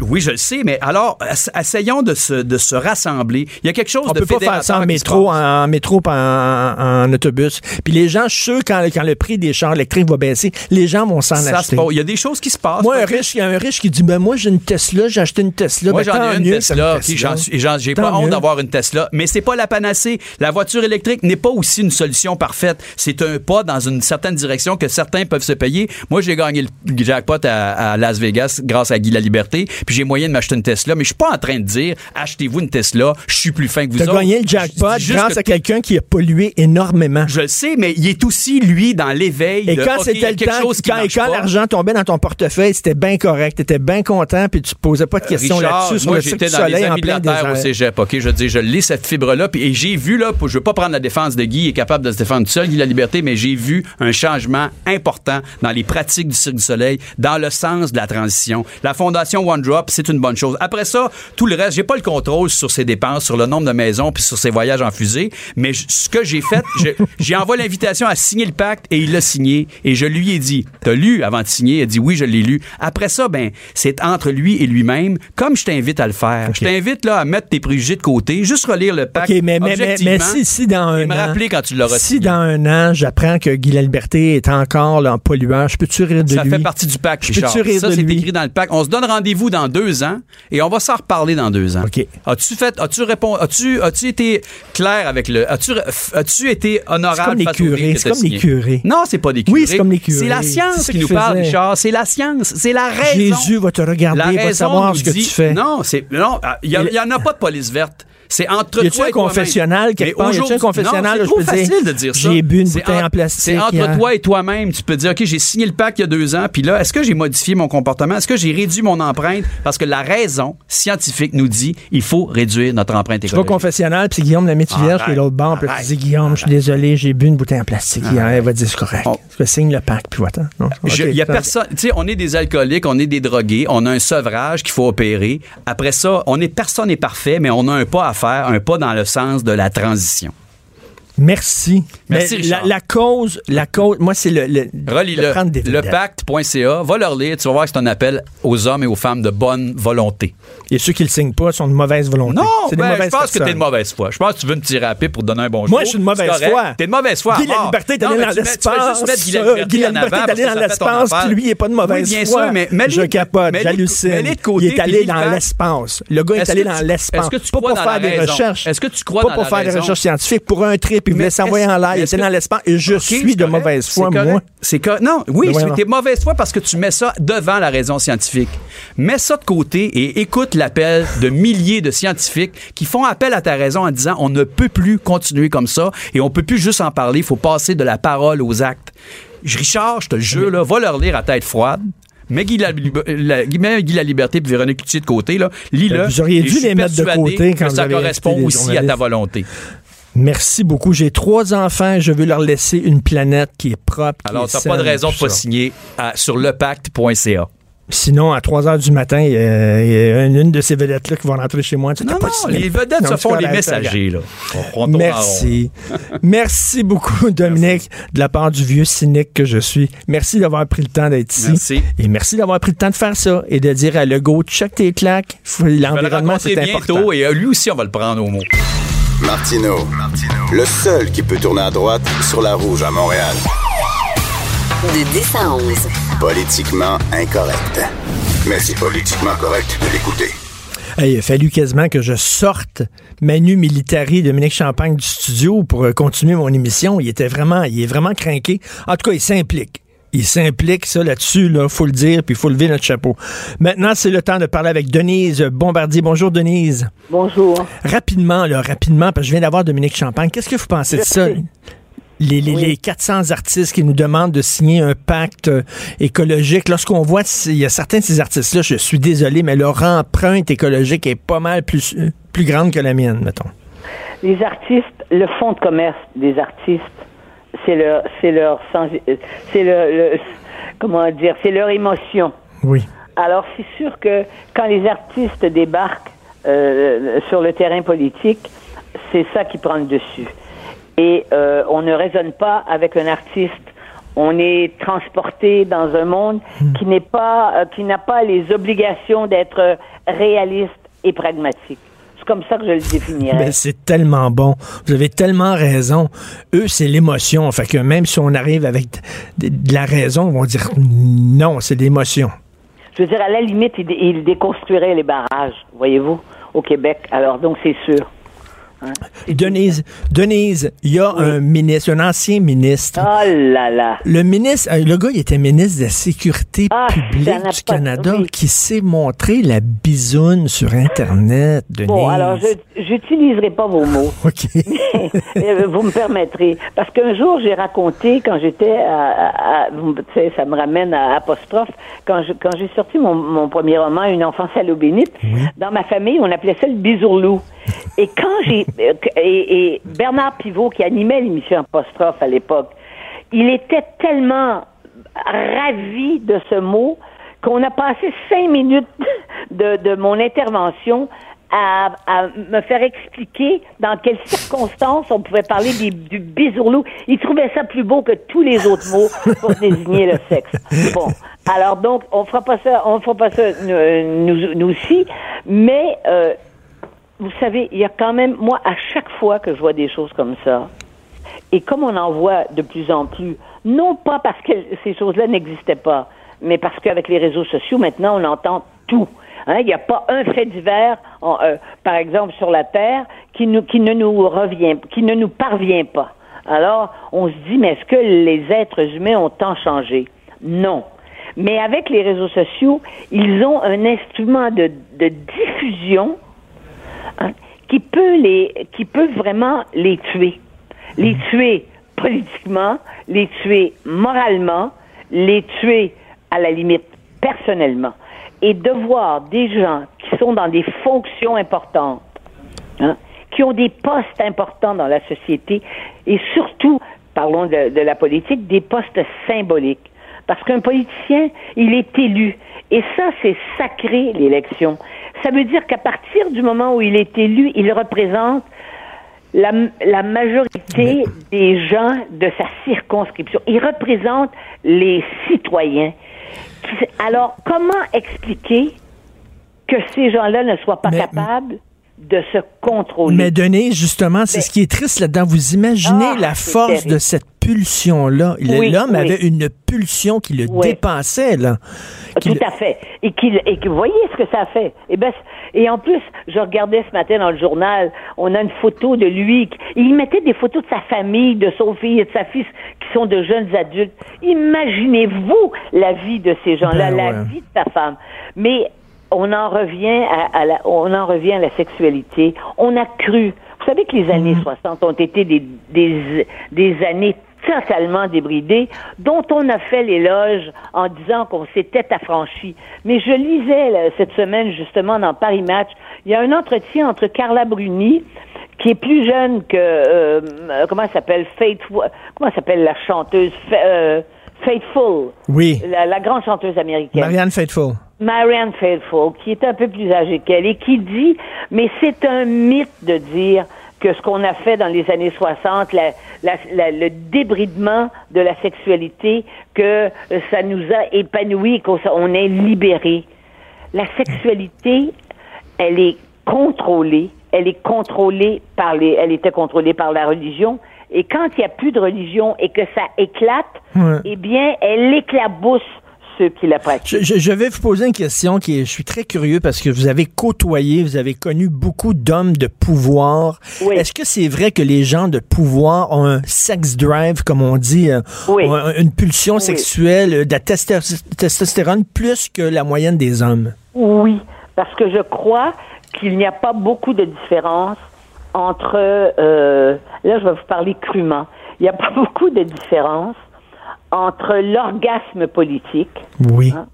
Oui, je le sais, mais alors, ess- essayons de se rassembler. Il y a quelque chose On de peut pas faire ça en métro, en, en métro, en, en autobus. Puis les gens, je suis sûr, quand, quand le prix des chars électriques va baisser, les gens vont s'en se acheter. Il y a des choses qui se passent. Moi, un riche, il y a un riche qui dit, ben moi, j'ai une Tesla, j'ai acheté une Tesla. Moi, Ben, j'en ai une mieux Tesla. j'en- J'ai pas honte d'avoir une Tesla, mais c'est pas la panacée. La voiture électrique n'est pas aussi une solution parfaite. C'est un pas dans une certaine direction que certains peuvent se payer. Moi, j'ai gagné le jackpot à, à Las Vegas grâce à Guy La Liberté, puis j'ai moyen de m'acheter une Tesla, mais je suis pas en train de dire achetez-vous une Tesla, je suis plus fin que vous T'as autres. gagné le jackpot juste grâce que à quelqu'un qui a pollué énormément. Je le sais, mais il est aussi, lui, dans l'éveil. Et de, quand OK, il y a c'était le quelque temps, chose quand, quand l'argent tombait dans ton portefeuille, c'était bien correct, t'étais bien content, puis tu te posais pas de questions Richard, là-dessus sur moi, le j'étais dans les en Amis de la plein Terre au cégep, OK? Je dis, je lis cette fibre-là, puis et j'ai vu, là, je veux pas prendre la défense de Guy, il est capable de se défendre tout seul, Guy La Liberté, mais j'ai vu un changement important dans les pratiques du Cirque du Soleil, dans le sens de la transition. La fondation One Drop, c'est une bonne chose. Après ça, tout le reste, j'ai pas le contrôle sur ses dépenses, sur le nombre de maisons, puis sur ses voyages en fusée, mais je- ce que j'ai fait, j'ai envoyé l'invitation à signer le pacte et il l'a signé, et je lui ai dit, t'as lu avant de signer? Il a dit oui, je l'ai lu. Après ça, ben, c'est entre lui et lui-même, comme je t'invite à le faire. Je t'invite là à mettre tes préjugés de côté, juste relire le pacte. OK, mais, mais, mais, mais objectivement, si, si dans un me an, rappeler quand tu l'auras si signé. dans un an, j'apprends que Guy Liberté est encore là, en polluant, je peux-tu rire de Ça lui? fait partie du pacte, Je peux-tu rire Ça, de c'est lui? écrit dans le pacte. On se donne rendez-vous dans deux ans et on va s'en reparler dans deux ans. OK. As-tu fait, as-tu répondu, as-tu, as-tu été clair avec le, as-tu, as-tu été honorable C'est comme les curés, c'est comme les curés. Non, c'est pas des curés. Oui, c'est comme les curés. C'est la science qui nous parle. Richard. C'est la science. C'est la raison. Jésus va te regarder, La va savoir ce que dit- tu fais. Non, c'est non, il y, a- il y en a pas de police verte. C'est entre Y toi et toi-même. confessionnal quelque Mais part? Y un aujourd'hui- confessionnal? non, je trop peux dire, facile de dire ça. j'ai bu une bouteille en- en plastique C'est entre hier. toi et toi-même. Tu peux dire, OK, j'ai signé le pacte il y a deux ans, puis là, est-ce que j'ai modifié mon comportement? Est-ce que j'ai réduit mon empreinte? Parce que la raison scientifique nous dit, il faut réduire notre empreinte Je vais écologique. confessionnal, puis Guillaume la Vierge qui est l'autre bord, puis il dit Guillaume, je suis désolé, j'ai bu une bouteille en plastique hier. Elle va dire c'est correct. Je signe le pacte, puis? Je- OK, Il y a personne, tu sais, on est des alcooliques, on est des drogués, on a un sevrage qu'il faut opérer. Après ça, on est personne n'est parfait, mais on a un pas à un pas dans le sens de la transition. Merci. Merci, Mais la, Richard. la cause, la cause, moi, c'est le, le, Relis-le. vedettes. Lepacte.ca, va leur lire, tu vas voir que c'est un appel aux hommes et aux femmes de bonne volonté. Et ceux qui le signent pas sont de mauvaise volonté. Non, ben, je pense que t'es personnes. de mauvaise foi. Je pense que tu veux me tirer à pied pour te donner un bon Moi, show. je suis de mauvaise foi. T'es de mauvaise foi. Guy la. Liberté est Non, allé mais dans tu tu l'espace. Guy la Liberté parce dans l'espace, puis lui, il est pas de mauvaise Oui, bien foi. sûr, mais Je capote, j'hallucine. Il est allé le dans l'espace. Le gars est allé dans tu- l'espace. est-ce que tu Pas crois pour faire des recherches. Est-ce que tu crois Pas pour faire des recherches scientifiques, pour un trip. Il Mais voulait s'envoyer en l'air. Il était que- dans l'espace. Et je suis de correct, mauvaise foi, moi. C'est Non, oui, t'es de mauvaise foi parce que tu mets ça devant la raison scientifique. Mets ça de côté et écoute l'appel de milliers de scientifiques qui font appel à ta raison en disant on ne peut plus continuer comme ça et on peut plus juste en parler, il faut passer de la parole aux actes. Richard, je te jure, là, va leur lire à tête froide. Mets Guy la, la- mets Guy la Liberté et Véronique Cloutier de côté, là. Lis-le. Vous auriez dû les mettre de côté quand que ça correspond aussi à ta volonté. Merci beaucoup. J'ai trois enfants je veux leur laisser une planète qui est propre. qui Alors, t'as pas de raison de pas signer à- sur lepacte.ca. Sinon, à 3 heures du matin, il y a, une, de ces vedettes-là qui va rentrer chez moi. Tu Non, pas non, les vedettes Non, se font les messagers, là. On-. Merci. Merci beaucoup, Dominique, de la part du vieux cynique que je suis. Merci d'avoir pris le temps d'être ici. Merci. Et merci d'avoir pris le temps de faire ça et de dire à Legault, check tes claques. L'environnement, c'est important. bientôt et euh, lui aussi, on va le prendre au mot. Martino, le seul qui peut tourner à droite sur la rouge à Montréal. De 10 à 11. Politiquement incorrect. Mais c'est politiquement correct de l'écouter. Hey, il a fallu quasiment que je sorte Manu Militari, Dominique Champagne du studio pour euh, continuer mon émission. Il était vraiment, il est vraiment craqué. En tout cas, il s'implique. Il s'implique, ça, là-dessus, là, faut le dire, puis il faut lever notre chapeau. Maintenant, c'est le temps de parler avec Denise Bombardier. Bonjour, Denise. Bonjour. Rapidement, là, rapidement, parce que je viens d'avoir Dominique Champagne. Qu'est-ce que vous pensez de ça? Les, les, Oui. les 400 artistes qui nous demandent de signer un pacte euh, écologique. Lorsqu'on voit, il y a certains de ces artistes-là, je suis désolé, mais leur empreinte écologique est pas mal plus, euh, plus grande que la mienne, mettons. Les artistes, le fonds de commerce des artistes, c'est leur, c'est leur, c'est le, le- comment dire, c'est leur émotion. Oui. Alors c'est sûr que quand les artistes débarquent euh, sur le terrain politique, c'est ça qui prend le dessus. Et euh, on ne raisonne pas avec un artiste. On est transporté dans un monde qui n'est pas, euh, qui n'a pas les obligations d'être réaliste et pragmatique. C'est comme ça que je le définirais. Ben, c'est tellement bon. Vous avez tellement raison. Eux, c'est l'émotion. Fait que même si on arrive avec de, la raison, ils vont dire non, c'est l'émotion. Je veux dire, à la limite, il, dé- il déconstruirait les barrages, voyez-vous, au Québec. Alors, donc, c'est sûr. Denise, Denise, il y a un ministre, un ancien ministre. Oh là là. Le ministre, euh, le gars, il était ministre de la Sécurité Ah, publique du Canada oui. qui s'est montré la bisoune sur Internet, Denise. Bon, alors, j'utiliserai pas vos mots. OK. Euh, vous me permettrez. Parce qu'un jour, j'ai raconté, quand j'étais à, à- à- ça me ramène à apostrophe, quand je- quand j'ai sorti mon, mon premier roman, Une enfance à l'eau bénite, dans ma famille, on appelait ça le bisourlou. Et quand j'ai, et, et Bernard Pivot, qui animait l'émission apostrophe à l'époque, il était tellement ravi de ce mot qu'on a passé cinq minutes de, de mon intervention à, à me faire expliquer dans quelles circonstances on pouvait parler du bisourlou. Il trouvait ça plus beau que tous les autres mots pour désigner le sexe. Bon, alors donc on fera pas ça, on fera pas ça euh, nous, nous aussi, mais euh, vous savez, il y a quand même moi à chaque fois que je vois des choses comme ça, et comme on en voit de plus en plus, non pas parce que ces choses-là n'existaient pas, mais parce qu'avec les réseaux sociaux, maintenant, on entend tout. Hein, Il n'y a pas un fait divers, euh, par exemple, sur la Terre, qui, nous, qui ne nous revient, qui ne nous parvient pas. Alors, on se dit, mais est-ce que les êtres humains ont tant changé? Non. Mais avec les réseaux sociaux, ils ont un instrument de diffusion hein, qui peut les, qui peut vraiment les tuer, les tuer politiquement, les tuer moralement, les tuer à la limite personnellement, et de voir des gens qui sont dans des fonctions importantes, hein, qui ont des postes importants dans la société, et surtout, parlons de, de la politique, des postes symboliques. Parce qu'un politicien, il est élu. Et ça, c'est sacré, l'élection. Ça veut dire qu'à partir du moment où il est élu, il représente la, la majorité des gens de sa circonscription. Il représente les citoyens. Alors, comment expliquer que ces gens-là ne soient pas Mais- capables de se contrôler? Mais Denise, justement, c'est ce qui est triste là-dedans. Vous imaginez Ah, la force terrible. de cette pulsion-là. Oui, L'homme oui. avait une pulsion qui le Oui. dépassait, là. Qui Tout le- à fait. Et qu'il et que vous voyez ce que ça fait. Et ben c- et en plus, je regardais ce matin dans le journal, on a une photo de lui. qui- Il mettait des photos de sa famille, de son fils et de sa fille qui sont de jeunes adultes. Imaginez-vous la vie de ces gens-là, Ben la ouais. vie de sa femme. Mais on en revient à, à la, on en revient à la sexualité. On a cru. Vous savez que les années 60 ont été des, des, des années totalement débridées, dont on a fait l'éloge en disant qu'on s'était affranchi. Mais je lisais là, cette semaine, justement, dans Paris Match, il y a un entretien entre Carla Bruni, qui est plus jeune que, euh, comment elle s'appelle, Faith, comment elle s'appelle la chanteuse, euh, Faithful, Oui. la, la grande chanteuse américaine. Marianne Faithful. Marianne Faithfull, qui est un peu plus âgée qu'elle et qui dit, mais c'est un mythe de dire que ce qu'on a fait dans les années 60, la, la- la- le débridement de la sexualité, que euh, ça nous a épanouis, qu'on est libérés. La sexualité, elle est contrôlée, elle est contrôlée par les, elle était contrôlée par la religion. Et quand il n'y a plus de religion et que ça éclate, Ouais. eh bien, elle éclabousse ceux qui la pratiquent. Je, vais vous poser une question qui est, je suis très curieux parce que vous avez côtoyé, vous avez connu beaucoup d'hommes de pouvoir. Oui. Est-ce que c'est vrai que les gens de pouvoir ont un sex drive, comme on dit, euh, Oui. ont un- une pulsion Oui. sexuelle, euh, de la testostérone plus que la moyenne des hommes? Oui, parce que je crois qu'il n'y a pas beaucoup de différence entre, euh, là je vais vous parler crûment, il n'y a pas beaucoup de différence entre l'orgasme politique, Oui. Hein?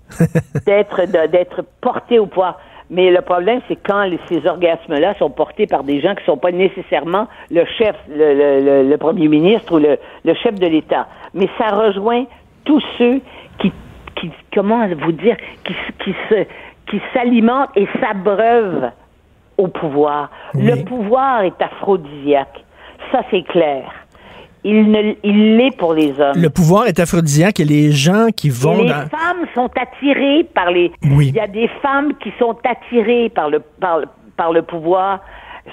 d'être porté au pouvoir. Mais le problème, c'est quand ces orgasmes-là sont portés par des gens qui ne sont pas nécessairement le chef, le, le- le- le premier ministre ou le, chef de l'État. Mais ça rejoint tous ceux qui, qui comment vous dire, qui, s- qui se, qui s'alimentent et s'abreuvent au pouvoir. Oui. Le pouvoir est aphrodisiaque. Ça, c'est clair. Il ne, il l'est pour les hommes. Le pouvoir est aphrodisiaque et les gens qui vont les dans... femmes sont attirées par les. Oui. Il y a des femmes qui sont attirées par le par, le- par le pouvoir,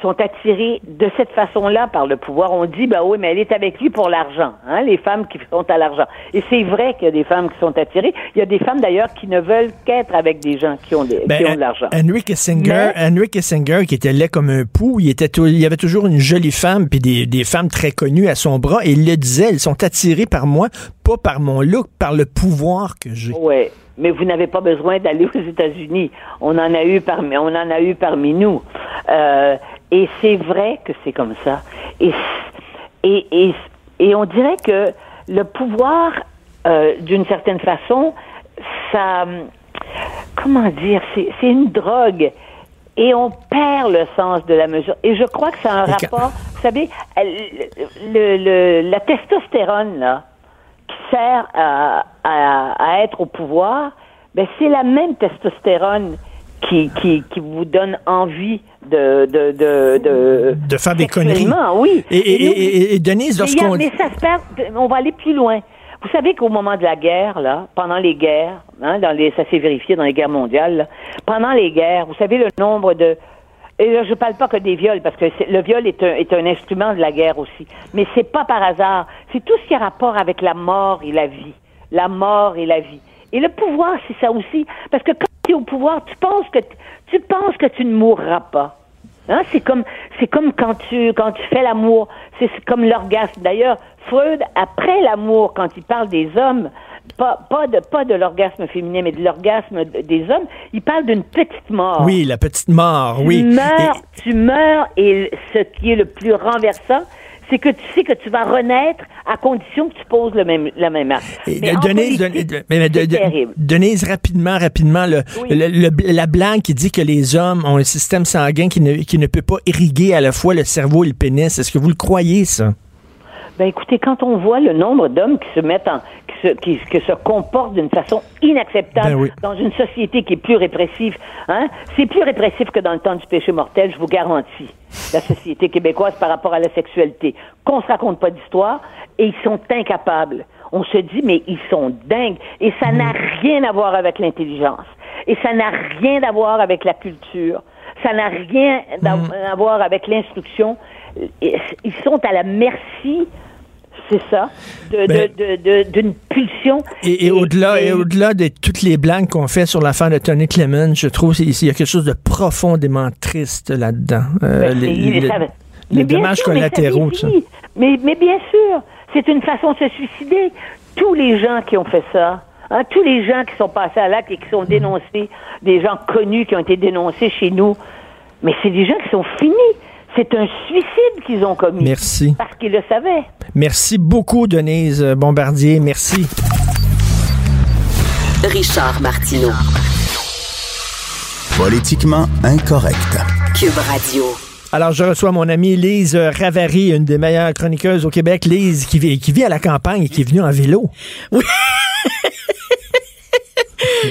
sont attirées de cette façon-là par le pouvoir. On dit bah oui, mais elle est avec lui pour l'argent. Hein, les femmes qui sont à l'argent. Et c'est vrai qu'il y a des femmes qui sont attirées. Il y a des femmes d'ailleurs qui ne veulent qu'être avec des gens qui ont, des, Ben, qui ont de l'argent. Henry Kissinger, Mais- Henry Kissinger, qui était laid comme un pou, il, était tou- il y avait toujours une jolie femme puis des, des femmes très connues à son bras et il le disait, elles sont attirées par moi, pas par mon look, par le pouvoir que j'ai. Oui, mais vous n'avez pas besoin d'aller aux États-Unis. On en a eu parmi, on en a eu parmi nous. Euh, et c'est vrai que c'est comme ça. Et, et, et, et on dirait que le pouvoir, euh, d'une certaine façon, ça, comment dire, c'est une drogue. Et on perd le sens de la mesure. Et je crois que ça a un rapport, vous savez, le- le- le- la testostérone, là, sert à, à- à être au pouvoir, ben c'est la même testostérone qui, qui, qui vous donne envie de de de de, De faire des conneries. oui. Et, et, et- et- Denise, lorsqu'on... mais ça se perd. On va aller plus loin. Vous savez qu'au moment de la guerre, là, pendant les guerres, hein, dans les, ça s'est vérifié dans les guerres mondiales, là, pendant les guerres, vous savez le nombre de et là, je parle pas que des viols, parce que le viol est un, instrument de la guerre aussi. Mais c'est pas par hasard. C'est tout ce qui a rapport avec la mort et la vie. La mort et la vie. Et le pouvoir, c'est ça aussi. Parce que quand tu es au pouvoir, tu penses que, tu penses que tu ne mourras pas. Hein, c'est comme quand tu fais l'amour, c'est comme l'orgasme. D'ailleurs, Freud après l'amour quand il parle des hommes, pas pas de pas de l'orgasme féminin mais de l'orgasme des hommes, il parle d'une petite mort. Oui, la petite mort, Tu oui. meurs, tu meurs et ce qui est le plus renversant, c'est que tu sais que tu vas renaître à condition que tu poses le même la même acte. Denise, rapidement, rapidement, le, Oui. le- le- la blague qui dit que les hommes ont un système sanguin qui ne, qui ne peut pas irriguer à la fois le cerveau et le pénis. Est-ce que vous le croyez, ça? Ben écoutez, quand on voit le nombre d'hommes qui se mettent en, qui se, qui, qui se comportent d'une façon inacceptable Ben oui. dans une société qui est plus répressive, hein, c'est plus répressif que dans le temps du péché mortel, je vous garantis. La société québécoise par rapport à la sexualité, qu'on se raconte pas d'histoire et ils sont incapables. On se dit mais ils sont dingues et ça n'a rien à voir avec l'intelligence et ça n'a rien à voir avec la culture. Ça n'a rien d'a- à voir avec l'instruction. Ils sont à la merci c'est ça, de- Ben- de- de- de- d'une pulsion. Et, et au-delà, et au-delà de toutes les blagues qu'on fait sur l'affaire de Tony Clemens, je trouve qu'il y a quelque chose de profondément triste là-dedans. Euh, Ben, les dommages sûr, mais ça collatéraux. Mais, mais bien sûr, c'est une façon de se suicider. Tous les gens qui ont fait ça, hein, tous les gens qui sont passés à l'acte et qui sont dénoncés, des gens connus qui ont été dénoncés chez nous, mais c'est des gens qui sont finis. C'est un suicide qu'ils ont commis. Merci. Parce qu'ils le savaient. Merci beaucoup, Denise Bombardier. Merci. Richard Martineau. Politiquement incorrect. Cube Radio. Alors, je reçois mon amie Lise Ravary, une des meilleures chroniqueuses au Québec. Lise, qui vit, qui vit à la campagne et qui est venue en vélo.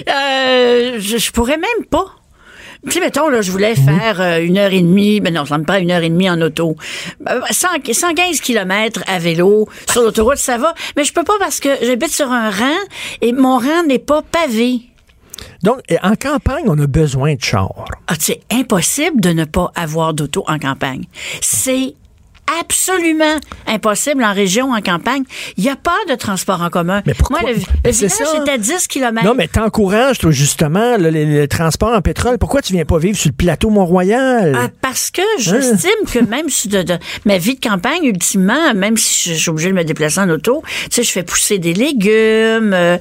Euh, je, je pourrais même pas. Tu sais, mettons, là, je voulais faire euh, une heure et demie, ben non, ça me prend une heure et demie en auto. Euh, 100 115 kilomètres à vélo sur l'autoroute, ça va. Mais je peux pas parce que j'habite sur un rang et mon rang n'est pas pavé. Donc, en campagne, on a besoin de char. Ah, c'est impossible de ne pas avoir d'auto en campagne. C'est absolument impossible en région, en campagne. Il n'y a pas de transport en commun. Mais pourquoi? Moi, le, le Ben, c'est village est à 10 km. Non, mais t'encourages, toi, justement, le, le- le transport en pétrole. Pourquoi tu viens pas vivre sur le plateau Mont-Royal? Ah, parce que j'estime que même si de, de- ma vie de campagne, ultimement, même si je, je suis obligée de me déplacer en auto, tu sais, je fais pousser des légumes. euh,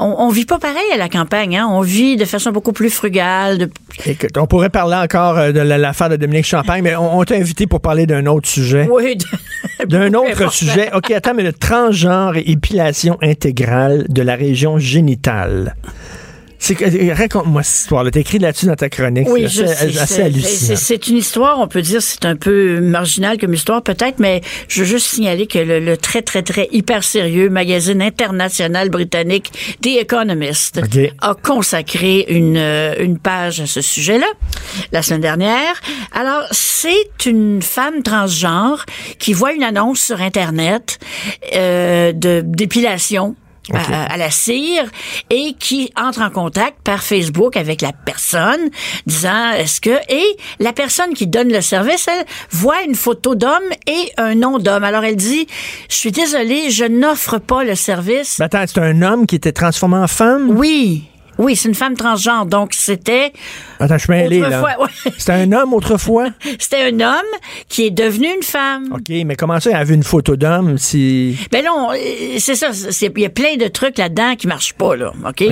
on, vit pas pareil à la campagne, hein. On vit de façon beaucoup plus frugale. de- Écoute, on pourrait parler encore euh, de la- l'affaire de Dominique Champagne, mais on, on t'a invité pour parler d'un autre sujet. oui, D'un autre important. sujet. OK, attends, mais le transgenre et épilation intégrale de la région génitale. Euh, Raconte-moi cette histoire. T'as écrit là-dessus dans ta chronique. Oui, C'est assez, hallucinant. c'est- une histoire, on peut dire, c'est un peu marginal comme histoire peut-être, mais je veux juste signaler que le, le très, très, très hyper sérieux magazine international britannique The Economist a consacré une, euh, une page à ce sujet-là la semaine dernière. Alors, c'est une femme transgenre qui voit une annonce sur Internet euh, de d'épilation à, à la cire et qui entre en contact par Facebook avec la personne disant est-ce que et la personne qui donne le service elle voit une photo d'homme et un nom d'homme. Alors elle dit je suis désolée je n'offre pas le service. Mais attends, c'est un homme qui était transformé en femme? oui oui c'est une femme transgenre donc c'était Attends, je suis mêlé, là. Ouais. C'était un homme autrefois? c'était un homme qui est devenu une femme OK, mais comment ça, il avait une photo d'homme si... Ben non, euh, c'est ça. Il y a plein de trucs là-dedans qui marchent pas, là. OK?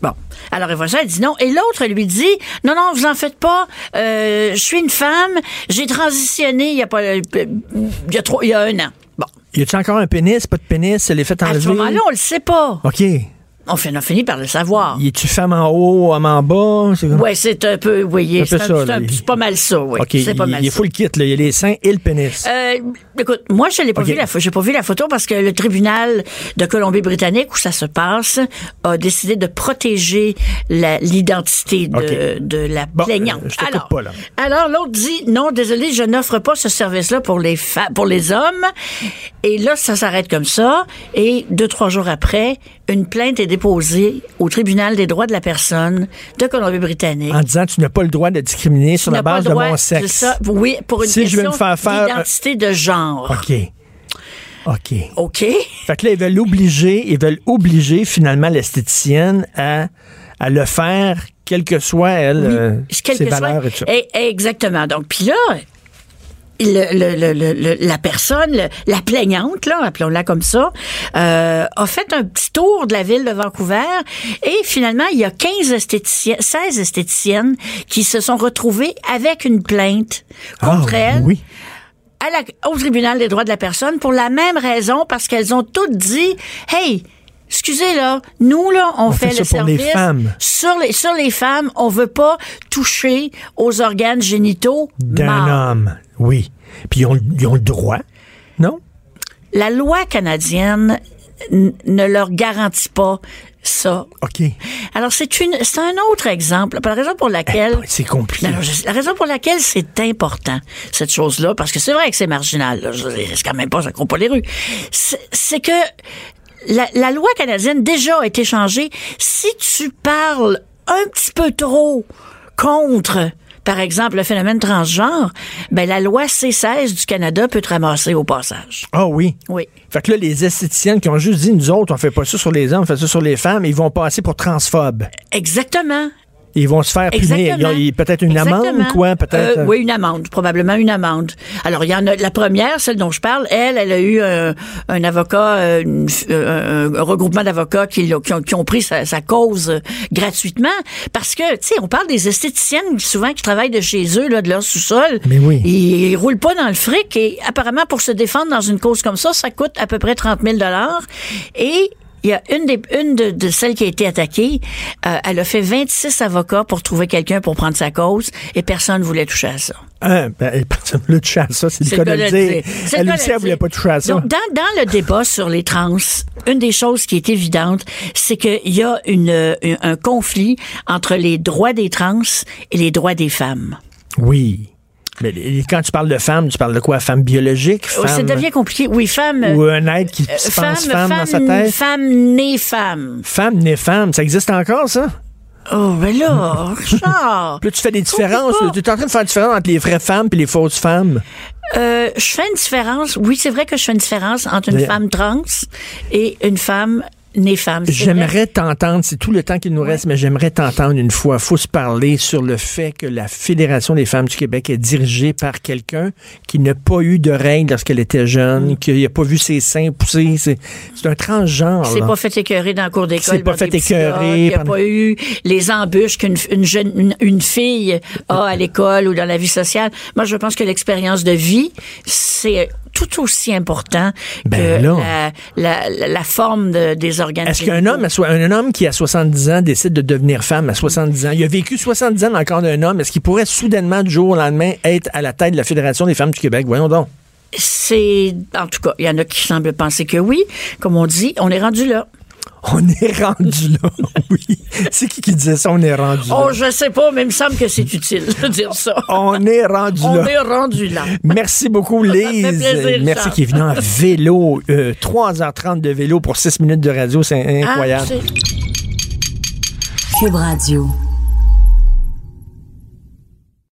Bon. Alors, elle voit ça, elle dit non. Et l'autre lui dit, non, non, vous en faites pas. Euh, je suis une femme. J'ai transitionné il y a pas, euh, il y a trois, il y a un an. Bon. Y a-tu encore un pénis? Pas de pénis? Elle est faite À enlever? ce moment-là, on le sait pas. OK. On, fin- on finit par le savoir. Y est-tu femme en haut, homme en bas? C'est comme- Ouais, c'est un peu, oui, C'est un c'est pas mal ça, oui. OK, c'est pas il, mal il est ça. full kit, là. Il y a les seins et le pénis. Euh, écoute, moi, je l'ai pas vu la photo. J'ai pas vu la photo parce que le tribunal de Colombie-Britannique où ça se passe a décidé de protéger la- l'identité de, la Bon, plaignante. euh, je alors, pas, là. alors l'autre dit non, désolé, je n'offre pas ce service-là pour les fa- pour les hommes. Et là, ça s'arrête comme ça. Et deux trois jours après, une plainte est déposée au tribunal des droits de la personne de Colombie-Britannique. En disant, tu n'as pas le droit de discriminer sur la base de mon sexe. ça, oui, pour une Si question me faire faire- d'identité de genre. OK. OK. OK. Fait que là, ils veulent obliger, ils veulent obliger finalement l'esthéticienne à, à le faire, quelle que soit, elle, euh, ses que soit- valeurs et tout ça. Eh, Exactement. Donc, puis là, le- le- le- la personne, le- la plaignante, là, appelons-la comme ça, euh, a fait un petit tour de la ville de Vancouver et finalement, il y a 15 esthéticiennes, 16 esthéticiennes qui se sont retrouvées avec une plainte contre Ah, elles oui. à la- au tribunal des droits de la personne pour la même raison, parce qu'elles ont toutes dit, hey, excusez là, nous là, on, fait, fait le pour les service femmes. sur les sur les femmes, on veut pas toucher aux organes génitaux D'un homme, oui. Puis ils ont, ils ont le droit, non? La loi canadienne ne leur garantit pas ça. OK. Alors c'est une c'est un autre exemple, la raison pour laquelle Eh, C'est compliqué. La raison pour laquelle c'est important, cette chose-là, parce que c'est vrai que c'est marginal, c'est quand même pas, ça court pas les rues, c'est c'est que la, la loi canadienne déjà a été changée. Si tu parles un petit peu trop contre, par exemple, le phénomène transgenre, ben la loi C16 du Canada peut te ramasser au passage. Ah oui. Oui. Fait que là, les esthéticiennes qui ont juste dit, nous autres, on fait pas ça sur les hommes, on fait ça sur les femmes, ils vont passer pour transphobes. Exactement. Ils vont se faire punir. Il- Peut-être une amende, quoi, peut-être. Euh, oui, une amende, probablement une amende. Alors, il y en a la première, celle dont je parle, elle, elle a eu un, un avocat, euh, une euh, un, un regroupement d'avocats qui, qui ont, qui ont pris sa, sa cause euh, gratuitement. Parce que, tu sais, on parle des esthéticiennes souvent qui travaillent de chez eux, là, de leur sous-sol. Mais oui. Ils, ils roulent pas dans le fric et apparemment, pour se défendre dans une cause comme ça, ça coûte à peu près 30 000 Et il y a une des une de, de celles qui a été attaquée, euh, elle a fait 26 avocats pour trouver quelqu'un pour prendre sa cause et personne ne voulait toucher à ça. Hein, ben, personne ne voulait toucher à ça, c'est le cas de le dire. C'est Elle aussi, elle voulait dire. pas toucher à ça. Donc, dans, dans le débat sur les trans, une des choses qui est évidente, c'est qu'il y a une, euh, un conflit entre les droits des trans et les droits des femmes. Oui. Mais quand tu parles de femme, tu parles de quoi? Femme biologique? Oh, Ça Femme, devient compliqué. Oui, femme. ou un être qui euh, se pense femme, dans sa tête? Femme née femme. Femme née femme, ça existe encore, ça? Oh, ben là, Richard. Puis là, tu fais des différences. Tu es en train de faire la différence entre les vraies femmes et les fausses femmes. Euh, je fais une différence. Oui, c'est vrai que je fais une différence entre une Mais- femme trans et une femme J'aimerais t'entendre, c'est tout le temps qu'il nous reste, mais j'aimerais t'entendre une fois. faut se parler sur le fait que la Fédération des femmes du Québec est dirigée par quelqu'un qui n'a pas eu de règles lorsqu'elle était jeune, Mm. qui n'a pas vu ses seins pousser. C'est un transgenre. C'est pas fait écœurer dans le cours d'école. C'est pas fait écœurer Il n'y a pas eu les embûches qu'une une jeune, une, une fille a à l'école ou dans la vie sociale. Moi, je pense que l'expérience de vie, c'est tout aussi important Ben que là. la, la, la forme de- des organes. Est-ce qu'un homme, un homme qui a 70 ans décide de devenir femme à 70 ans, il a vécu 70 ans dans le corps d'un homme, est-ce qu'il pourrait soudainement, du jour au lendemain, être à la tête de la Fédération des femmes du Québec? Voyons donc. C'est, en tout cas, il y en a qui semblent penser que oui. Comme on dit, on est rendu là. On est rendu là. oui. C'est qui qui disait ça? On est rendu Oh, là? je sais pas, mais il me semble que c'est utile de dire ça. On est rendu On là. est rendu là. Merci beaucoup, Lise. fait plaisir, Merci qui est venu en vélo. Euh, 3h30 de vélo pour 6 minutes de radio. C'est incroyable. Ah, Cube Radio.